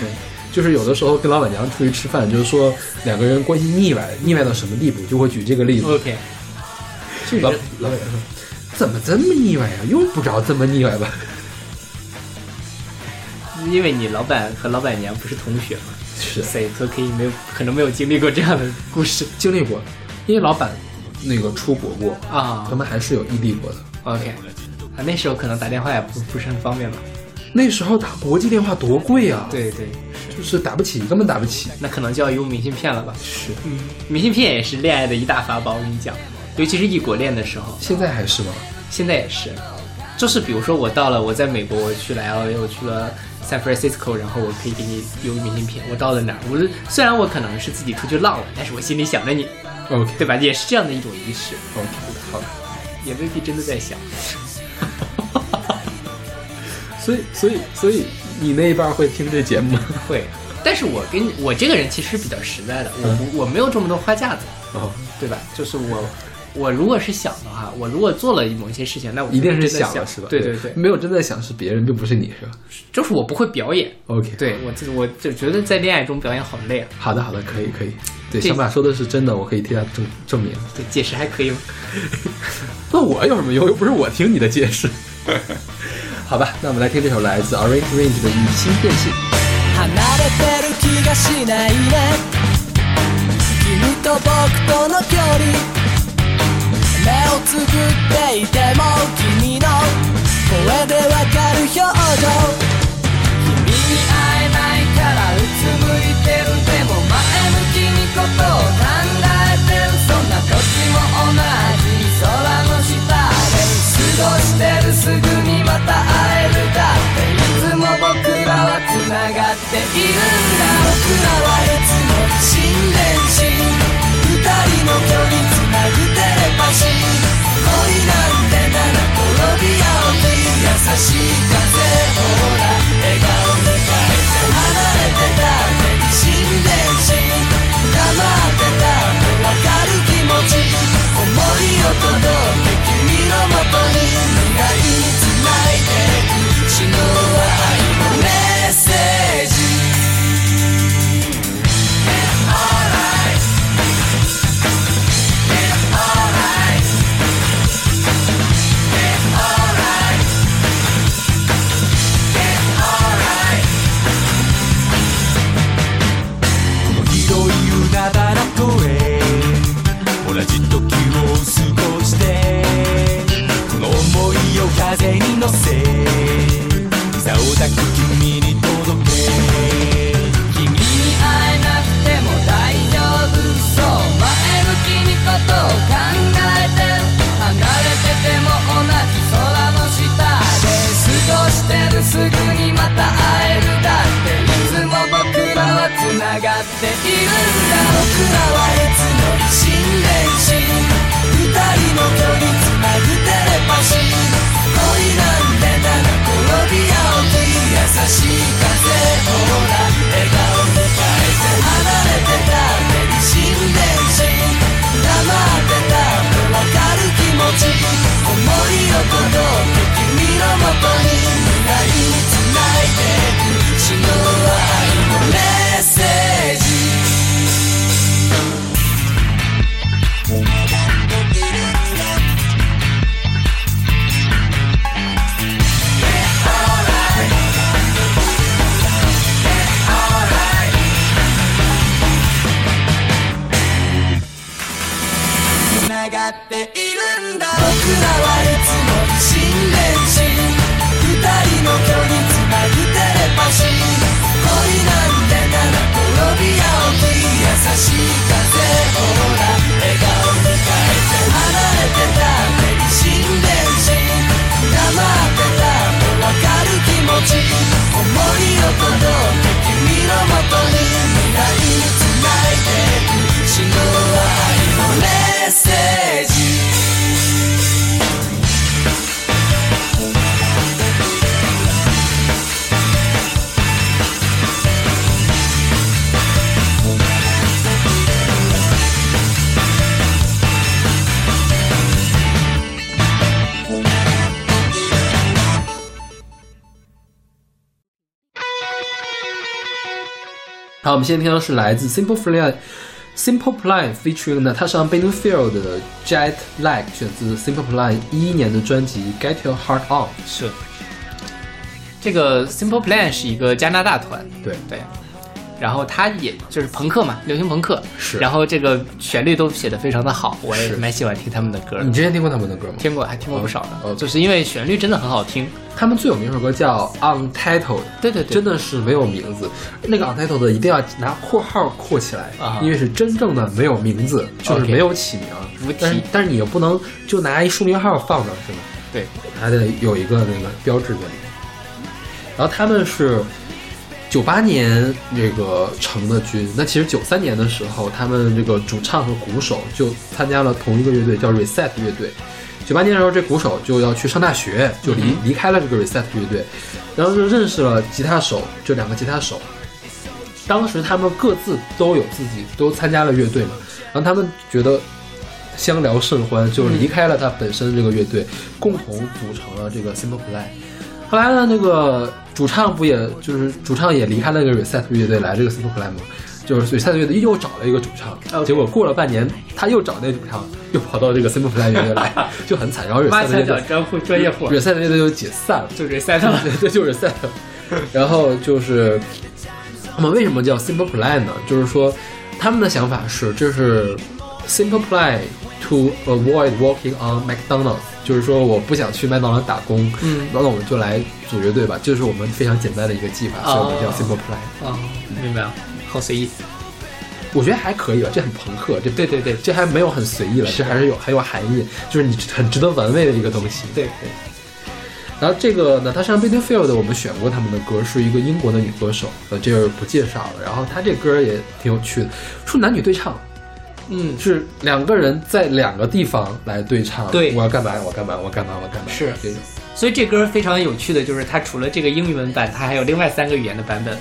对，就是有的时候跟老板娘出去吃饭，就是说两个人关系腻歪，腻歪到什么地步，就会举这个例子。
OK，
老老板娘说，怎么这么腻歪呀、用不着这么腻歪吧？
因为你老板和老板娘不是同学嘛，
是
所以说可以没有可能没有经历过这样的故事
经历过，因为老板那个出国过，
啊
他。们还是有异地过的。
OK，啊，那时候可能打电话也不不是很方便吧？
那时候打国际电话多贵啊！，
对对，
就是打不起，根本打不起。
那可能就要用明信片了吧？
是，
嗯，明信片也是恋爱的一大法宝，我跟你讲，尤其是异国恋的时候，
现在还是吗？
现在也是，就是比如说我到了，我在美国，我去了 LA，我去了 San Francisco，然后我可以给你邮明信片。我到了哪儿，我虽然我可能是自己出去浪了，但是我心里想着你
，OK
对吧？也是这样的一种仪式
，OK，好的。
也未必真的在想。
所以，所以，所以你那一半会听这节目吗？
会，但是我跟我这个人其实比较实在的，我不我没有这么多花架子，
哦，
对吧？就是我。我如果是想的话，我如果做了某些事情，那我
一定是
真的想
想了是吧？
对对对，
没有真的想是别人，并不是你是吧
就是我不会表演，
？OK，，
对我自我就觉得在恋爱中表演好累啊。
好的，好的，可以，可以。对，
这
小马说的是真的，我可以替他证证明。
对，解释还可以吗？
那我有什么用？又不是我听你的解释。好吧，那我们来听这首来自 Orange Range 的《以心电信》。
離れてる気がしないね君と僕との距離目 をつぶっていても君の声でわかる表情。君に会えないからうつむいてるでも前向きにことを考えてる。そんな時も同じ空の下で過ごしてるすぐにまた会えるだ。っていつも僕らは繋がっているんだ。僕らはいつも心電心。二人の距離繋ぐテレパシー恋なんてなら転び合う優しい風ほら笑顔で変えて離れてた。
好，我们现在听到是来自 Simple Plan Simple Plan featuring Natasha Bedingfield 的 Jet Lag 选自 Simple Plan 一一年的专辑 Get Your Heart On。
是。这个 Simple Plan 是一个加拿大团，
对
对，然后他也就是朋克嘛，流行朋克，
是
然后这个旋律都写的非常的好，我也
是
蛮喜欢听他们的歌的
你。之前听过他们的歌吗？
听过，还听过不少的，
哦哦
就是因为旋律真的很好听。
他们最有名的一首歌叫 Untitled，
对对对，
真的是没有名字。那个 Untitled 一定要拿括号括起来，
啊
因为是真正的没有名字，就是没有起名。
无题
但是但是你又不能就拿一书名号放那儿，是吗？
对，
还得有一个那个标志在里面。然后他们是九八年这个成的军，那其实九三年的时候，他们这个主唱和鼓手就参加了同一个乐队，叫 Reset 乐队。九八年的时候，这鼓手就要去上大学，就离、离开了这个 Reset 乐队，然后就认识了吉他手，就两个吉他手。当时他们各自都有自己都参加了乐队嘛，然后他们觉得相聊甚欢，就离开了他本身这个乐队，共同组成了这个 Simple Plan。后来呢，那个主唱不也就是主唱也离开了这个 Reset 乐队来这个 Simple Plan 嘛，就是 Reset 乐队又找了一个主唱结果过了半年，他又找那个主唱，又跑到这个 Simple Plan 乐队来，就很惨。然后
挖
Reset
墙
乐队
专专业户
，Reset 乐队就解散了。
就 reset 了。
对 对，就是 set。然后就是他们为什么叫 Simple Plan 呢？就是说他们的想法是，这是 Simple Plan to avoid working on McDonald's，就是说我不想去麦当劳打工，
嗯
那我们就来组乐队吧，这是我们非常简单的一个计划，所以我们叫
哦
Simple Plan。
哦，明白了，好随意。
我觉得还可以吧，这很朋克，这
对对对
这还没有很随意了，
是
这还是有很有含义，就是你很值得玩味的一个东西。
对对，
然后这个呢，她上 Bedingfield 我们选过他们的歌，是一个英国的女歌手，呃，这个不介绍了。然后她这歌也挺有趣的，说男女对唱，
嗯，
是两个人在两个地方来对唱，
对。
我要干嘛，我干嘛，我干嘛，我干嘛，
是。
这种。
所以这歌非常有趣的就是，它除了这个英语文版，它还有另外三个语言的版本，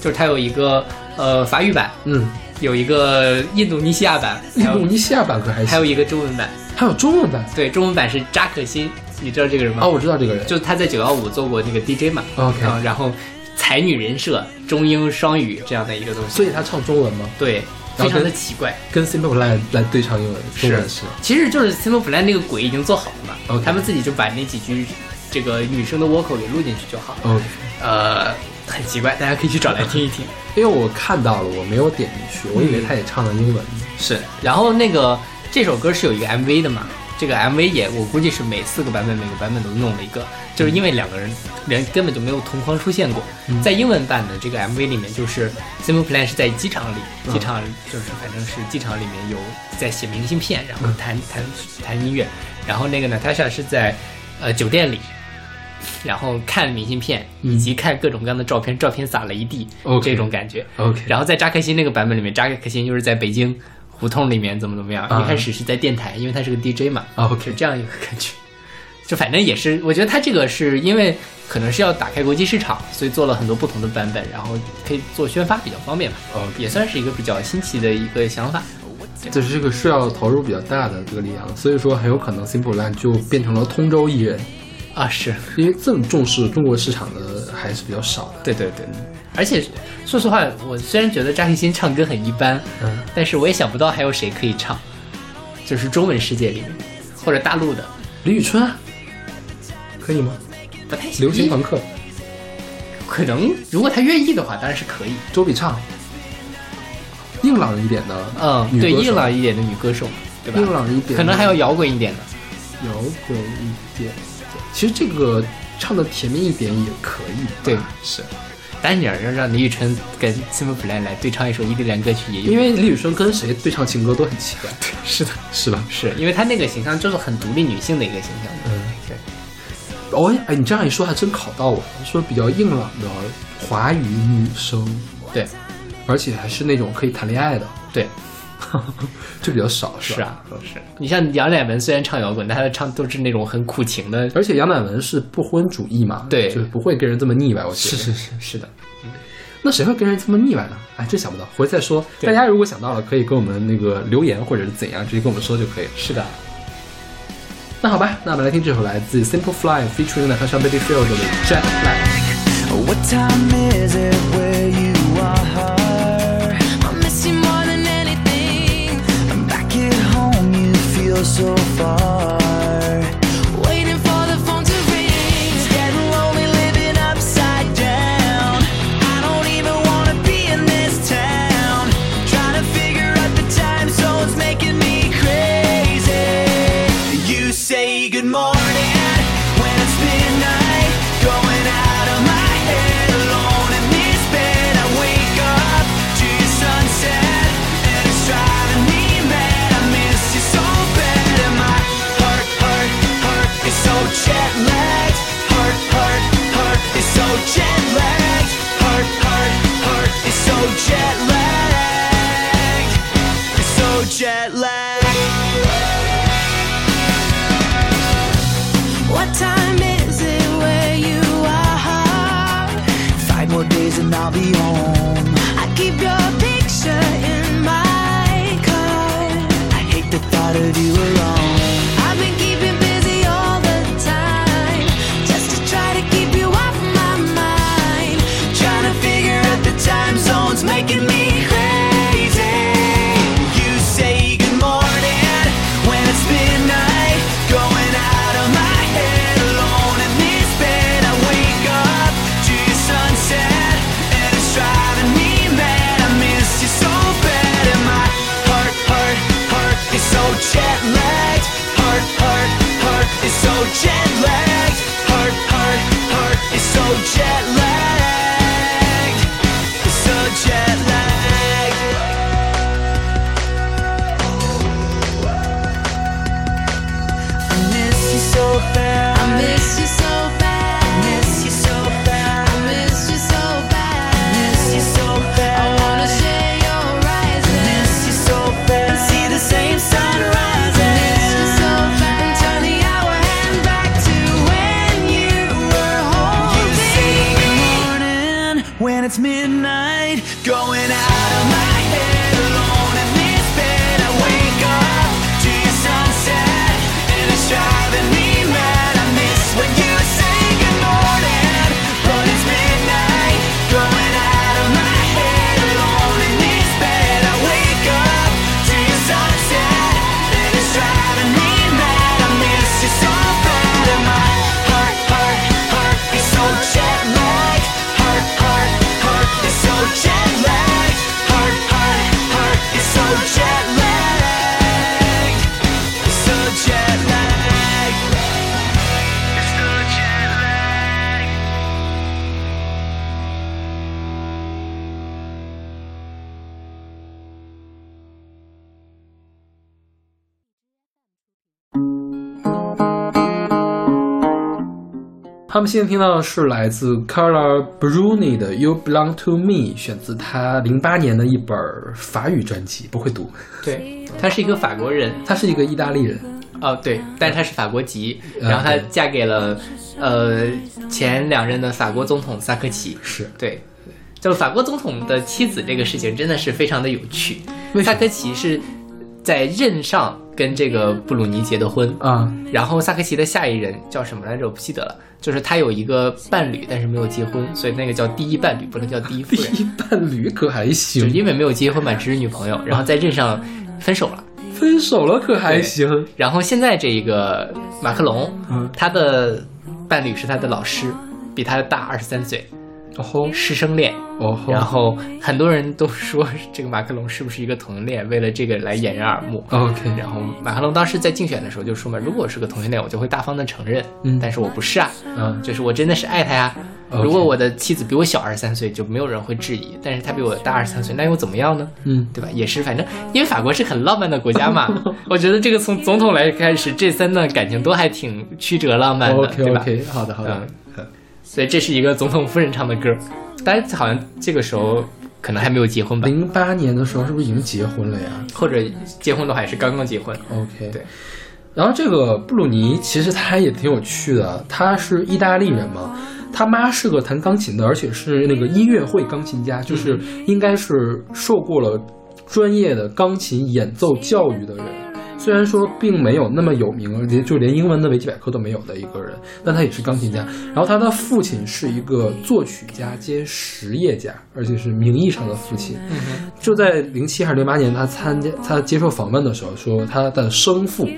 就是它有一个呃法语版，
嗯，
有一个印度尼西亚版，
印度尼西亚版可还行，
还有一个中文版。
还有中文版？
对，中文版是扎可欣，你知道这个人吗？
哦，我知道这个人，
就他在九幺五做过那个 DJ 嘛。
OK
啊然后才女人设，中英双语这样的一个东西，
所以他唱中文吗？
对，非常的奇怪。
跟 Simple Plan 来对唱英文，中文是
其实就是 Simple Plan 那个鬼已经做好了嘛他们自己就把那几句这个女生的 vocal 给录进去就好了。呃，很奇怪，大家可以去找来 听一听。
因为我看到了，我没有点进去，我以为他也唱了英文。
是，然后那个这首歌是有一个 MV 的嘛？这个 MV 也我估计是每四个版本每个版本都弄了一个，就是因为两个人人根本就没有同框出现过。在英文版的这个 MV 里面，就是 Simple Plan 是在机场里，机场就是反正是机场里面有在写明信片，然后弹弹弹音乐，然后那个 Natasha 是在呃酒店里。然后看明信片，以及看各种各样的照片，照片撒了一地这种感觉。
OK，
然后在扎克辛那个版本里面，扎克辛就是在北京胡同里面怎么怎么样。
啊
一开始是在电台，因为他是个 DJ 嘛
，OK，
这样一个感觉。就反正也是，我觉得他这个是因为可能是要打开国际市场，所以做了很多不同的版本，然后可以做宣发比较方便嘛。
哦
也算是一个比较新奇的一个想法。
就是这个是要投入比较大的这个力量，所以说很有可能 Simple Plan 就变成了通州艺人，
啊，是
因为这么重视中国市场的还是比较少的。
对对对，而且说实话，我虽然觉得张艺兴唱歌很一般，
嗯，
但是我也想不到还有谁可以唱，就是中文世界里面或者大陆的，
李宇春啊，可以吗？
不太行
流行朋克，
可能如果他愿意的话，当然是可以。
周笔畅，硬朗一点的，
嗯，对，硬朗一点的女歌手，对吧？
硬朗一点，
可能还有摇滚一点的。
摇滚一点。其实这个唱的甜蜜一点也可以，
对，是。但是你要让让李宇春跟 Simple Plan 来对唱一首异地恋歌曲，也有
因为李宇春跟谁对唱情歌都很奇怪，对
是的，
是吧？
是因为她那个形象就是很独立女性的一个形象。
嗯，
对。
哦，哎，你这样一说还真考到我了，说比较硬朗的华语女生，
对
而且还是那种可以谈恋爱的，
对，
这比较少，是吧？
是啊，是你像杨乃文，虽然唱摇滚，但他的唱都是那种很苦情的。
而且杨乃文是不婚主义嘛，
对
就是不会跟人这么腻歪，我觉得。
是是是是的，
那谁会跟人这么腻歪呢？哎，真想不到，回去再说。大家如果想到了，可以跟我们那个留言或者是怎样，直接跟我们说就可以了。
是的。
那好吧，那我们来听这首来自 Simple Fly featuring Natasha Bedingfield 的 Jet Lag。
so far. jet lagged. So
jet lag.
What time is it where you are?
Five more days and I'll be home.
I keep your picture in my car.
I hate the thought of you alone. Making me
他们现在听到的是来自 Carla Bruni 的《You Belong to Me》，选自他零八年的一本法语专辑，不会读。
对，他是一个法国人，
他是一个意大利人，
哦，对，但是他是法国籍，
嗯
然后她嫁给了呃前两任的法国总统萨科齐。
是
对，就法国总统的妻子这个事情真的是非常的有趣。
为
萨科齐是在任上跟这个布鲁尼结的婚，
啊，
然后萨科齐的下一任叫什么来着？我不记得了。就是他有一个伴侣，但是没有结婚，所以那个叫第一伴侣，不能叫第一夫
第。一伴侣可还
就
行，
因为没有结婚嘛，只是女朋友，然后在任上分手了。
分手了可还行。
然后现在这一个马克龙，
嗯
他的伴侣是他的老师，比他大二十三岁，
哦吼，
师生恋。
哦，
然后很多人都说这个马克龙是不是一个同性恋，为了这个来掩人耳目。
OK，
然后马克龙当时在竞选的时候就说嘛，如果是个同性恋，我就会大方的承认，
嗯
但是我不是啊，
嗯
就是我真的是爱他呀。如果我的妻子比我小二十三岁，就没有人会质疑，但是他比我大二十三岁，那又怎么样呢？
嗯，
对吧？也是，反正因为法国是很浪漫的国家嘛，我觉得这个从总统来开始，这三段感情都还挺曲折浪漫的对吧
OK，好的好的
嗯，所以这是一个总统夫人唱的歌，但是好像这个时候可能还没有结婚吧，
零八年的时候是不是已经结婚了呀
或者结婚的话也是刚刚结婚。
？OK，
对。
然后这个布鲁尼其实他也挺有趣的，他是意大利人嘛，他妈是个弹钢琴的，而且是那个音乐会钢琴家，就是应该是受过了专业的钢琴演奏教育的人。虽然说并没有那么有名，连就连英文的维基百科都没有的一个人，但他也是钢琴家。然后他的父亲是一个作曲家兼实业家，而且是名义上的父亲。就在零七还是零八年，他参加他接受访问的时候说，他的生父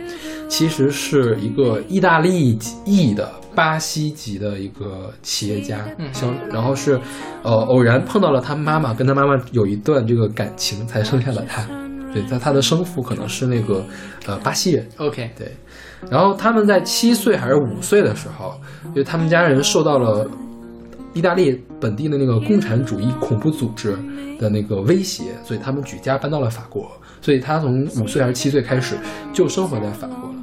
其实是一个意大利裔的巴西籍的一个企业家，嗯然后是呃偶然碰到了他妈妈，跟他妈妈有一段这个感情，才生下了他。对，他他的生父可能是那个呃巴西人
，OK，
对，然后他们在七岁还是五岁的时候，因为他们家人受到了意大利本地的那个共产主义恐怖组织的那个威胁，所以他们举家搬到了法国。所以他从五岁还是七岁开始就生活在法国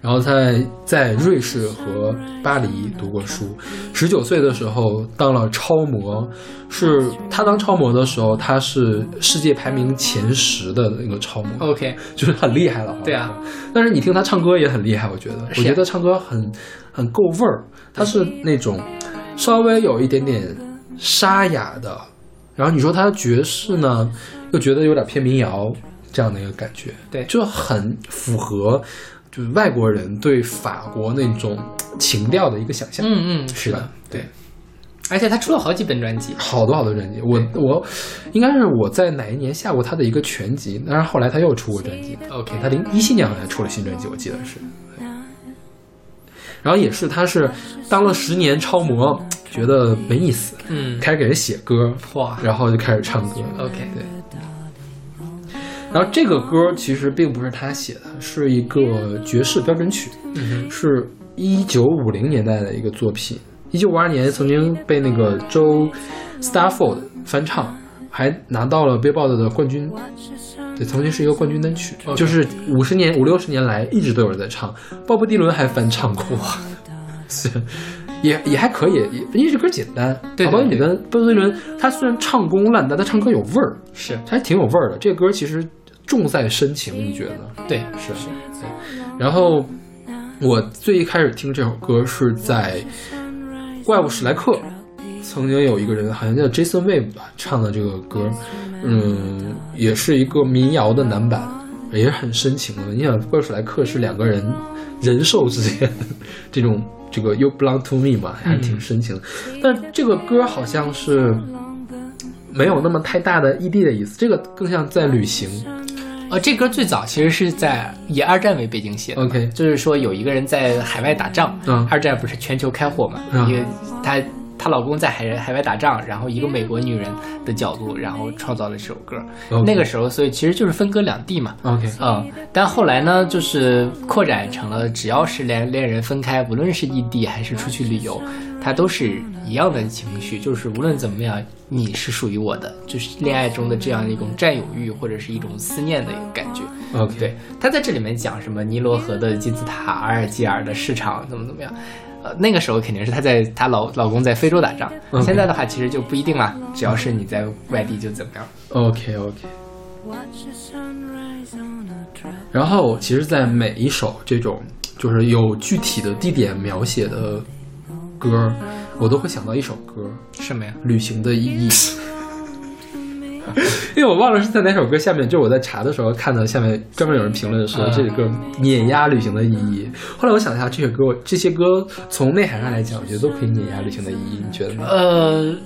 然后在在瑞士和巴黎读过书。十九岁的时候当了超模，是他当超模的时候，他是世界排名前十的那个超模。
OK，
就是很厉害了。
对啊，
但是你听他唱歌也很厉害，我觉得，我觉得唱歌很很够味儿，他是那种稍微有一点点沙哑的，然后你说他爵士呢，又觉得有点偏民谣这样的一个感觉，
对
就很符合就是外国人对法国那种情调的一个想象。
嗯嗯，
是的
的，对。而且他出了好几本专辑，
好多好多专辑，我我应该是我在哪一年下过他的一个全集，但是后来他又出过专辑。OK，他零一七年好像出了新专辑，我记得是。然后也是，他是当了十年超模，觉得没意思，
嗯，
开始给人写歌，
哇
然后就开始唱歌。
，OK，
对。然后这个歌其实并不是他写的，是一个爵士标准曲，
嗯
是一九五零年代的一个作品。一九五二年曾经被那个周 Starford 翻唱，还拿到了 Billboard 的冠军。对，曾经是一个冠军单曲就是五十年、五六十年来一直都有人在唱。鲍勃迪伦还翻唱过，是也也还可以，也因为这歌简单。
对对
鲍勃迪伦，鲍勃迪伦他虽然唱功烂，但他唱歌有味儿，
是他
还挺有味儿的。这个歌其实重在深情，你觉得？
对，
是是。然后我最一开始听这首歌是在《怪物史莱克》，曾经有一个人好像叫 Jason Wave 吧唱的这个歌，嗯，也是一个民谣的男版，也是很深情的。你想，怪物史莱克是两个人人兽之间的这种这个 You belong to me 嘛，还是挺深情的。但这个歌好像是。没有那么太大的异地的意思，这个更像在旅行。
呃，这歌最早其实是在以二战为背景写的。
OK
就是说有一个人在海外打仗，
嗯
二战不是全球开火嘛，
嗯
一个她她老公在海海外打仗，然后一个美国女人的角度，然后创造了这首歌。那个时候，所以其实就是分隔两地嘛。
OK，
嗯，但后来呢，就是扩展成了，只要是恋恋人分开，无论是异地还是出去旅游，它都是一样的情绪，就是无论怎么样，你是属于我的，就是恋爱中的这样一种占有欲或者是一种思念的一个感觉。
OK，
对，他在这里面讲什么尼罗河的金字塔、阿尔及尔的市场怎么怎么样。呃，那个时候肯定是她在她老老公在非洲打仗现在的话其实就不一定啦，只要是你在外地就怎么样。
OK OK。然后，其实，在每一首这种就是有具体的地点描写的歌，我都会想到一首歌
什么呀？
《旅行的意义》，因为我忘了是在哪首歌下面，就我在查的时候看到下面专门有人评论说
嗯
这首歌碾压旅行的意义。后来我想一下，这首歌这些歌从内涵上来讲，我觉得都可以碾压旅行的意义，你觉得吗？
呃，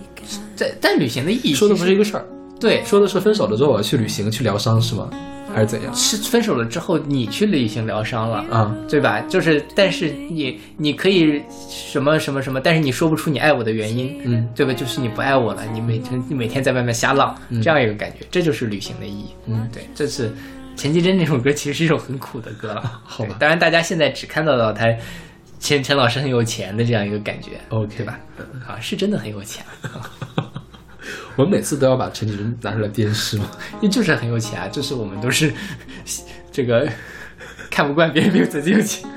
在但旅行的意义
说的不是一个事儿，
对，
说的是分手了之后我要去旅行去疗伤是吗？还是怎样？
是分手了之后你去旅行疗伤了。
啊，
对吧？就是，但是你你可以什么什么什么，但是你说不出你爱我的原因，
嗯
对吧？就是你不爱我了，你每天你每天在外面瞎浪，
嗯
这样一个感觉，这就是旅行的意义。
嗯
对，这是陈绮贞那首歌其实是一首很苦的歌了，
好吧
当然，大家现在只看到到他陈陈老师很有钱的这样一个感觉
OK
对吧？啊，是真的很有钱，
我们每次都要把陈绮贞拿出来鞭尸吗？
因为就是很有钱啊，就是我们都是这个看不惯别人比自己有钱。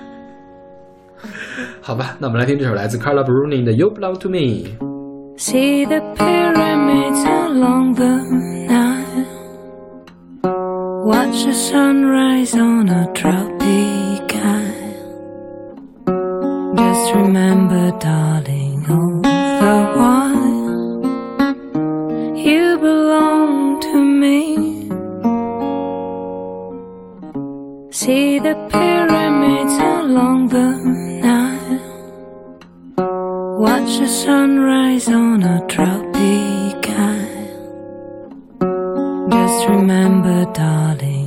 好吧，那我们来听这首来自 Carla Bruni 的《You Belong to Me》。
See the pyramids along the Nile. Watch the sunrise on a tropic isle. Just remember, darling, all the while See the pyramids along the Nile. Watch the sunrise on a tropic isle. Just remember, darling,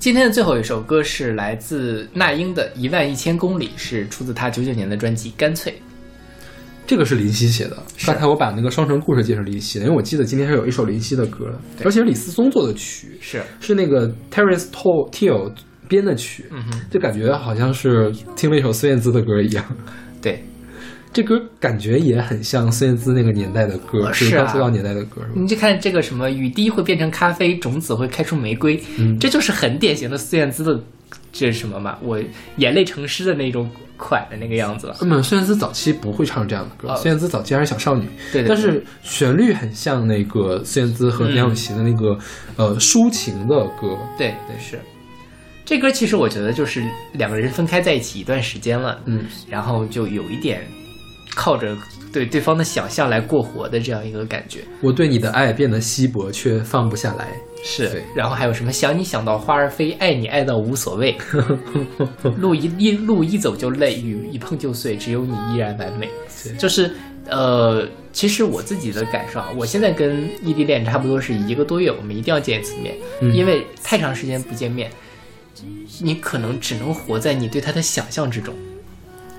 今天的最后一首歌是来自那英的《一万一千公里》，是出自她九九年的专辑《干脆》。
这个是林夕写的。刚才我把那个《双城故事》介绍林夕的，因为我记得今天是有一首林夕的歌，而且是李思松做的曲，
是，
是那个 Terence Teo 编的曲，
嗯哼，
就感觉好像是听了一首孙燕姿的歌一样。
对，
这歌感觉也很像孙燕姿那个年代的歌，
呃是啊。
刚出道年代的歌？
你就看这个什么雨滴会变成咖啡，种子会开出玫瑰，
嗯。
这就是很典型的孙燕姿的这是什么嘛？我眼泪成诗的那种款的那个样子。了。
那么孙燕姿早期不会唱这样的歌，
哦。
孙燕姿早期还是小少女，
对对对。
但是旋律很像那个孙燕姿和梁咏琪的那个、呃抒情的歌，
对对。是，这歌其实我觉得就是两个人分开在一起一段时间了，
嗯，
然后就有一点靠着对对方的想象来过活的这样一个感觉。
我对你的爱变得稀薄，却放不下来。
是，然后还有什么想你想到花儿飞，爱你爱到无所谓，路一一路一走就累，雨一碰就碎，只有你依然完美。就是呃，其实我自己的感受啊，我现在跟异地恋差不多是一个多月，我们一定要见一次面，
嗯
因为太长时间不见面，你可能只能活在你对他的想象之中。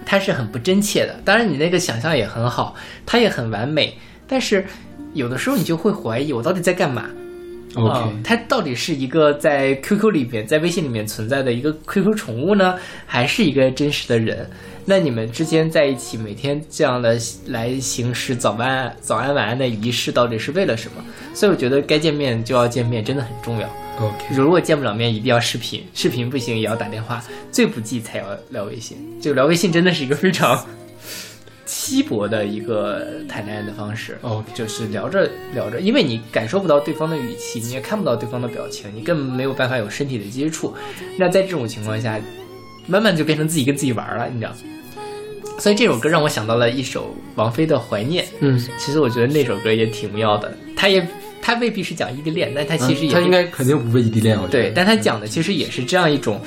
它是很不真切的，当然你那个想象也很好，它也很完美，但是有的时候你就会怀疑我到底在干嘛。啊，它到底是一个在 QQ 里面、在微信里面存在的一个 QQ 宠物呢，还是一个真实的人？那你们之间在一起，每天这样的来行使早安、早安、晚安的仪式，到底是为了什么？所以我觉得该见面就要见面，真的很重要。
OK，
如果见不了面，一定要视频，视频不行也要打电话，最不济才要聊微信。就聊微信真的是一个非常稀薄的一个谈恋爱的方式。
OK
就是聊着聊着，因为你感受不到对方的语气，你也看不到对方的表情，你根本没有办法有身体的接触。那在这种情况下，慢慢就变成自己跟自己玩了，你知道。所以这首歌让我想到了一首王菲的《怀念》。
嗯，
其实我觉得那首歌也挺妙的，它也他未必是讲异地恋，但他其实也是
嗯他应该肯定不是异地恋，我觉得。
对，但他讲的其实也是这样一种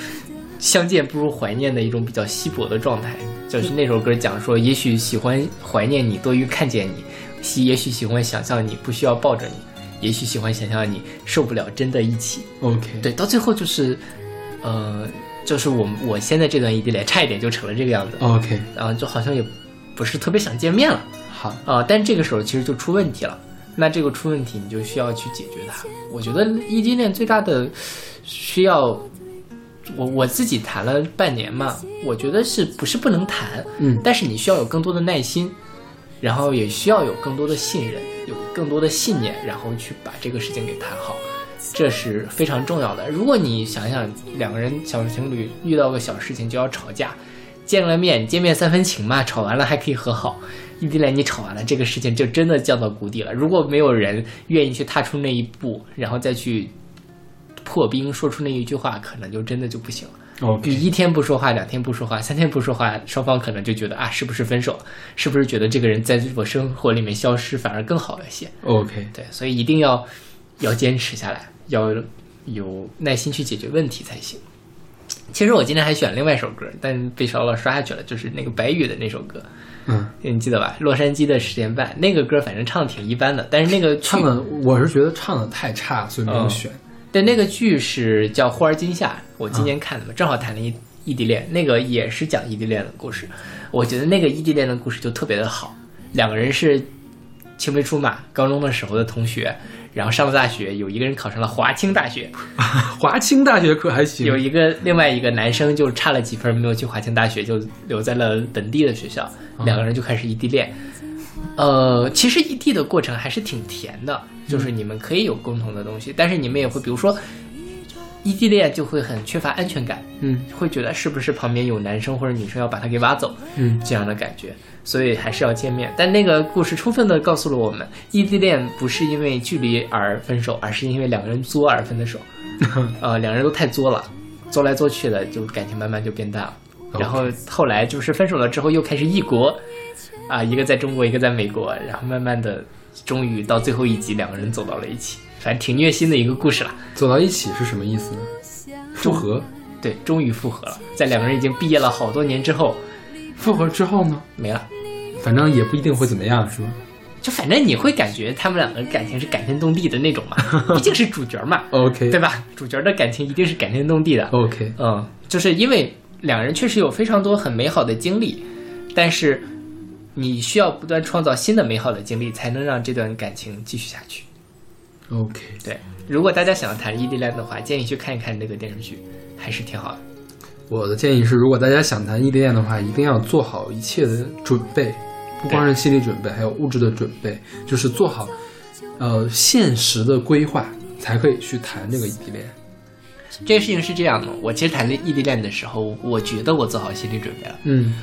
相见不如怀念的一种比较稀薄的状态。就是那首歌讲说，也许喜欢怀念你多于看见你，喜也许喜欢想象你不需要抱着你，也许喜欢想象你受不了真的一起。
OK，
对，到最后就是，呃，就是我我现在这段异地恋差一点就成了这个样子
，OK，
然后就好像也不是特别想见面了。
好，
啊、但这个时候其实就出问题了。那这个出问题，你就需要去解决它。我觉得异地恋最大的需要，我我自己谈了半年嘛，我觉得是不是不能谈？
嗯
但是你需要有更多的耐心，然后也需要有更多的信任，有更多的信念，然后去把这个事情给谈好，这是非常重要的。如果你想想两个人小情侣遇到个小事情就要吵架，见了面见面三分情嘛，吵完了还可以和好，异地恋你吵完了，这个事情就真的降到谷底了。如果没有人愿意去踏出那一步，然后再去破冰，说出那一句话，可能就真的就不行了。你一天不说话，两天不说话，三天不说话，双方可能就觉得啊，是不是分手？是不是觉得这个人在我生活里面消失反而更好一些
？OK，
对，所以一定要要坚持下来，要有耐心去解决问题才行。其实我今天还选了另外一首歌，但被小老刷下去了，就是那个白宇的那首歌，
嗯，
你记得吧？洛杉矶的十点半那个歌，反正唱的挺一般的，但是那个
唱的我是觉得唱的太差，所以没有
嗯
选。
对，那个剧是叫《忽而今夏》，我今年看的嘛，正好谈了异异地恋，那个也是讲异地恋的故事。我觉得那个异地恋的故事就特别的好，两个人是青梅竹马，高中的时候的同学，然后上了大学，有一个人考上了华清大学，
华清大学可还行，
有一个另外一个男生就差了几分没有去华清大学，就留在了本地的学校，两个人就开始异地恋。呃，其实异地的过程还是挺甜的，就是你们可以有共同的东西，但是你们也会，比如说异地恋就会很缺乏安全感，
嗯
会觉得是不是旁边有男生或者女生要把他给挖走，
嗯
这样的感觉，所以还是要见面。但那个故事充分的告诉了我们，异地恋不是因为距离而分手，而是因为两个人作而分的手。呃，两个人都太作了，作来作去的，就感情慢慢就变淡了。然后后来就是分手了之后又开始异国，啊，一个在中国，一个在美国，然后慢慢的，终于到最后一集两个人走到了一起，反正挺虐心的一个故事啦。
走到一起是什么意思呢？复合，
对，终于复合了，在两个人已经毕业了好多年之后，
复合之后呢？
没了。
反正也不一定会怎么样，是吧
就反正你会感觉他们两个感情是感天动地的那种嘛，毕竟是主角嘛？
OK，
对吧？主角的感情一定是感天动地的。
？OK，
嗯，就是因为两人确实有非常多很美好的经历，但是你需要不断创造新的美好的经历，才能让这段感情继续下去。
OK，
对，如果大家想要谈异地恋的话，建议去看一看那个电视剧，还是挺好的。
我的建议是，如果大家想谈异地恋的话，一定要做好一切的准备，不光是心理准备，还有物质的准备，就是做好呃现实的规划，才可以去谈这个异地恋。
这个事情是这样的，我其实谈异地恋的时候，我觉得我做好心理准备了，
嗯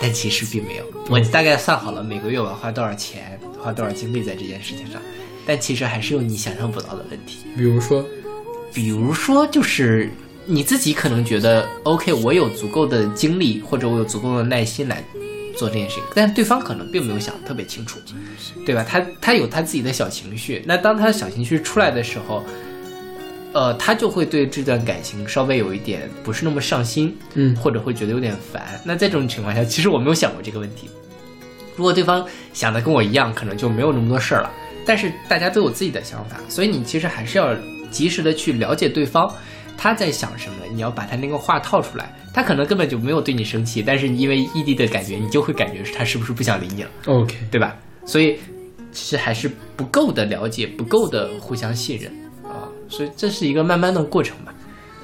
但其实并没有。我大概算好了每个月我要花多少钱，花多少精力在这件事情上，但其实还是有你想象不到的问题。
比如说，
比如说，就是你自己可能觉得 OK，我有足够的精力或者我有足够的耐心来做这件事情，但是对方可能并没有想特别清楚，对吧？他他有他自己的小情绪，那当他的小情绪出来的时候，呃，他就会对这段感情稍微有一点不是那么上心，
嗯
或者会觉得有点烦。那在这种情况下，其实我没有想过这个问题。如果对方想的跟我一样，可能就没有那么多事儿了。但是大家都有自己的想法，所以你其实还是要及时的去了解对方他在想什么，你要把他那个话套出来。他可能根本就没有对你生气，但是因为异地的感觉，你就会感觉是他是不是不想理你了
，OK，
对吧？所以其实还是不够的了解，不够的互相信任啊，所以这是一个慢慢的过程吧。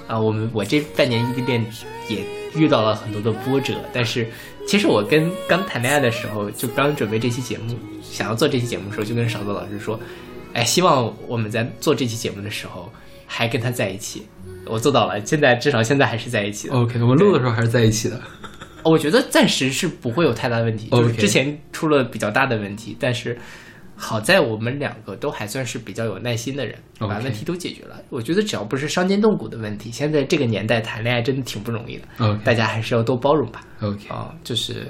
啊，我们我这半年异地恋也遇到了很多的波折，但是其实我跟刚谈恋爱的时候，就刚准备这期节目，想要做这期节目的时候，就跟勺子老师说，哎，希望我们在做这期节目的时候还跟他在一起。我做到了，现在至少现在还是在一起的。
OK，我们录的时候还是在一起的。
我觉得暂时是不会有太大问题，就是之前出了比较大的问题，但是好在我们两个都还算是比较有耐心的人，把问题都解决了。我觉得只要不是伤筋动骨的问题，现在这个年代谈恋爱真的挺不容易的
，OK
大家还是要多包容吧。
OK，
啊、就是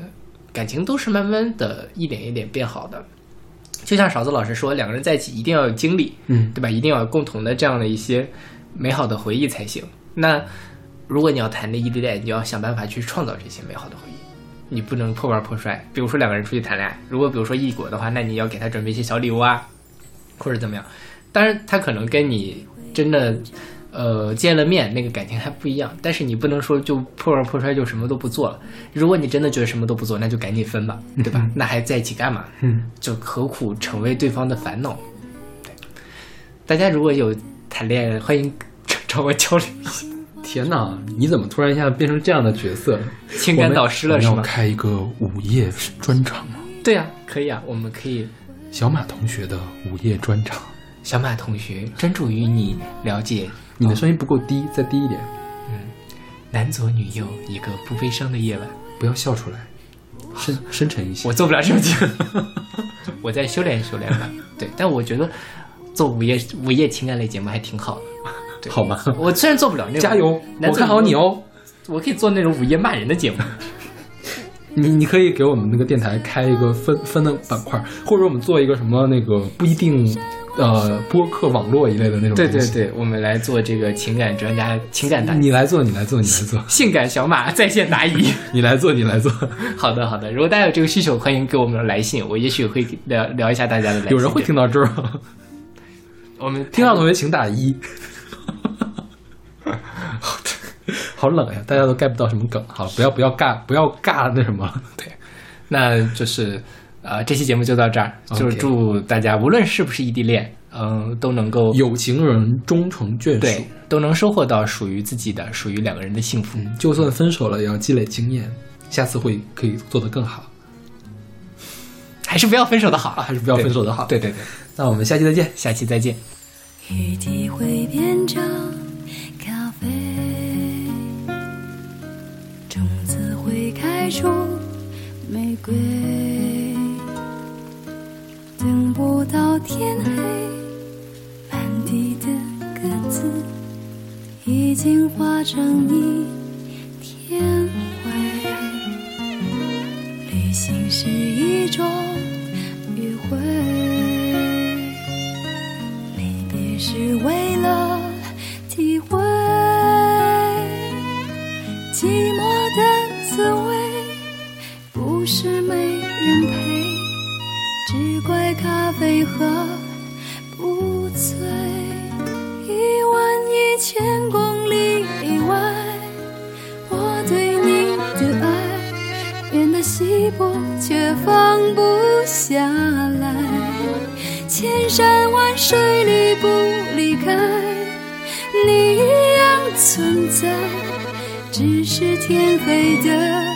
感情都是慢慢的一点一点变好的。就像勺子老师说，两个人在一起一定要有经历，
嗯
对吧？一定要有共同的这样的一些美好的回忆才行。那如果你要谈的异地恋，你要想办法去创造这些美好的回忆，你不能破罐破摔。比如说两个人出去谈恋爱，如果比如说异国的话，那你要给他准备一些小礼物啊，或者怎么样。当然，他可能跟你真的呃见了面，那个感情还不一样。但是你不能说就破罐破摔就什么都不做了。如果你真的觉得什么都不做，那就赶紧分吧，对吧？那还在一起干嘛？
嗯，
就何苦成为对方的烦恼？对，大家如果有谈恋爱，欢迎找我交流一下。
天哪，你怎么突然一下变成这样的角色？
情感导师了
我们要
是吗？
开一个午夜专场吗？
对呀、可以啊，我们可以。
小马同学的午夜专场。
小马同学专注于你了解
你的声音不够低，再低一点，嗯
男左女右一个不悲伤的夜晚。
不要笑出来。深深沉一些。
我做不了这种节目，我在修炼修炼吧。对，但我觉得做午夜午夜情感类节目还挺好的。对
好吗？
我虽然做不了那种，
加油，我看好你哦。
我可以做那种午夜骂人的节目。
你你可以给我们那个电台开一个分分的板块，或者我们做一个什么那个不一定呃播客网络一类的那种。
对对，对，我们来做这个情感专家、情感答
你来做，你来做，你来做，
性感小马在线答疑。
你来做，你来做。
好的，好的。如果大家有这个需求，欢迎给我们来信，我也许会聊聊一下大家的来信。
有人会听到这儿吗，
我们
听到的同学请打一。好的，好冷呀，大家都 get 不到什么梗。好了，不要不要尬，不要尬那什么。对，
那就是呃，这期节目就到这儿。就是祝大家无论是不是异地恋，嗯、都能够
有情人终成眷属
对，都能收获到属于自己的、属于两个人的幸福。
就算分手了，也要积累经验，下次会可以做得更好。
还是不要分手的好，
还是不要分手的好
对对对，
那我们下期再见。
下期再见。
雨滴会变成咖啡，种子会开出玫瑰，等不到天黑，满地的鸽子已经化成一天灰。旅行是一种迂回。是为了体会寂寞的滋味，不是没人陪，只怪咖啡喝不醉。一万一千公里以外，我对你的爱变得稀薄，却放不下来。千山万水存在，只是天黑的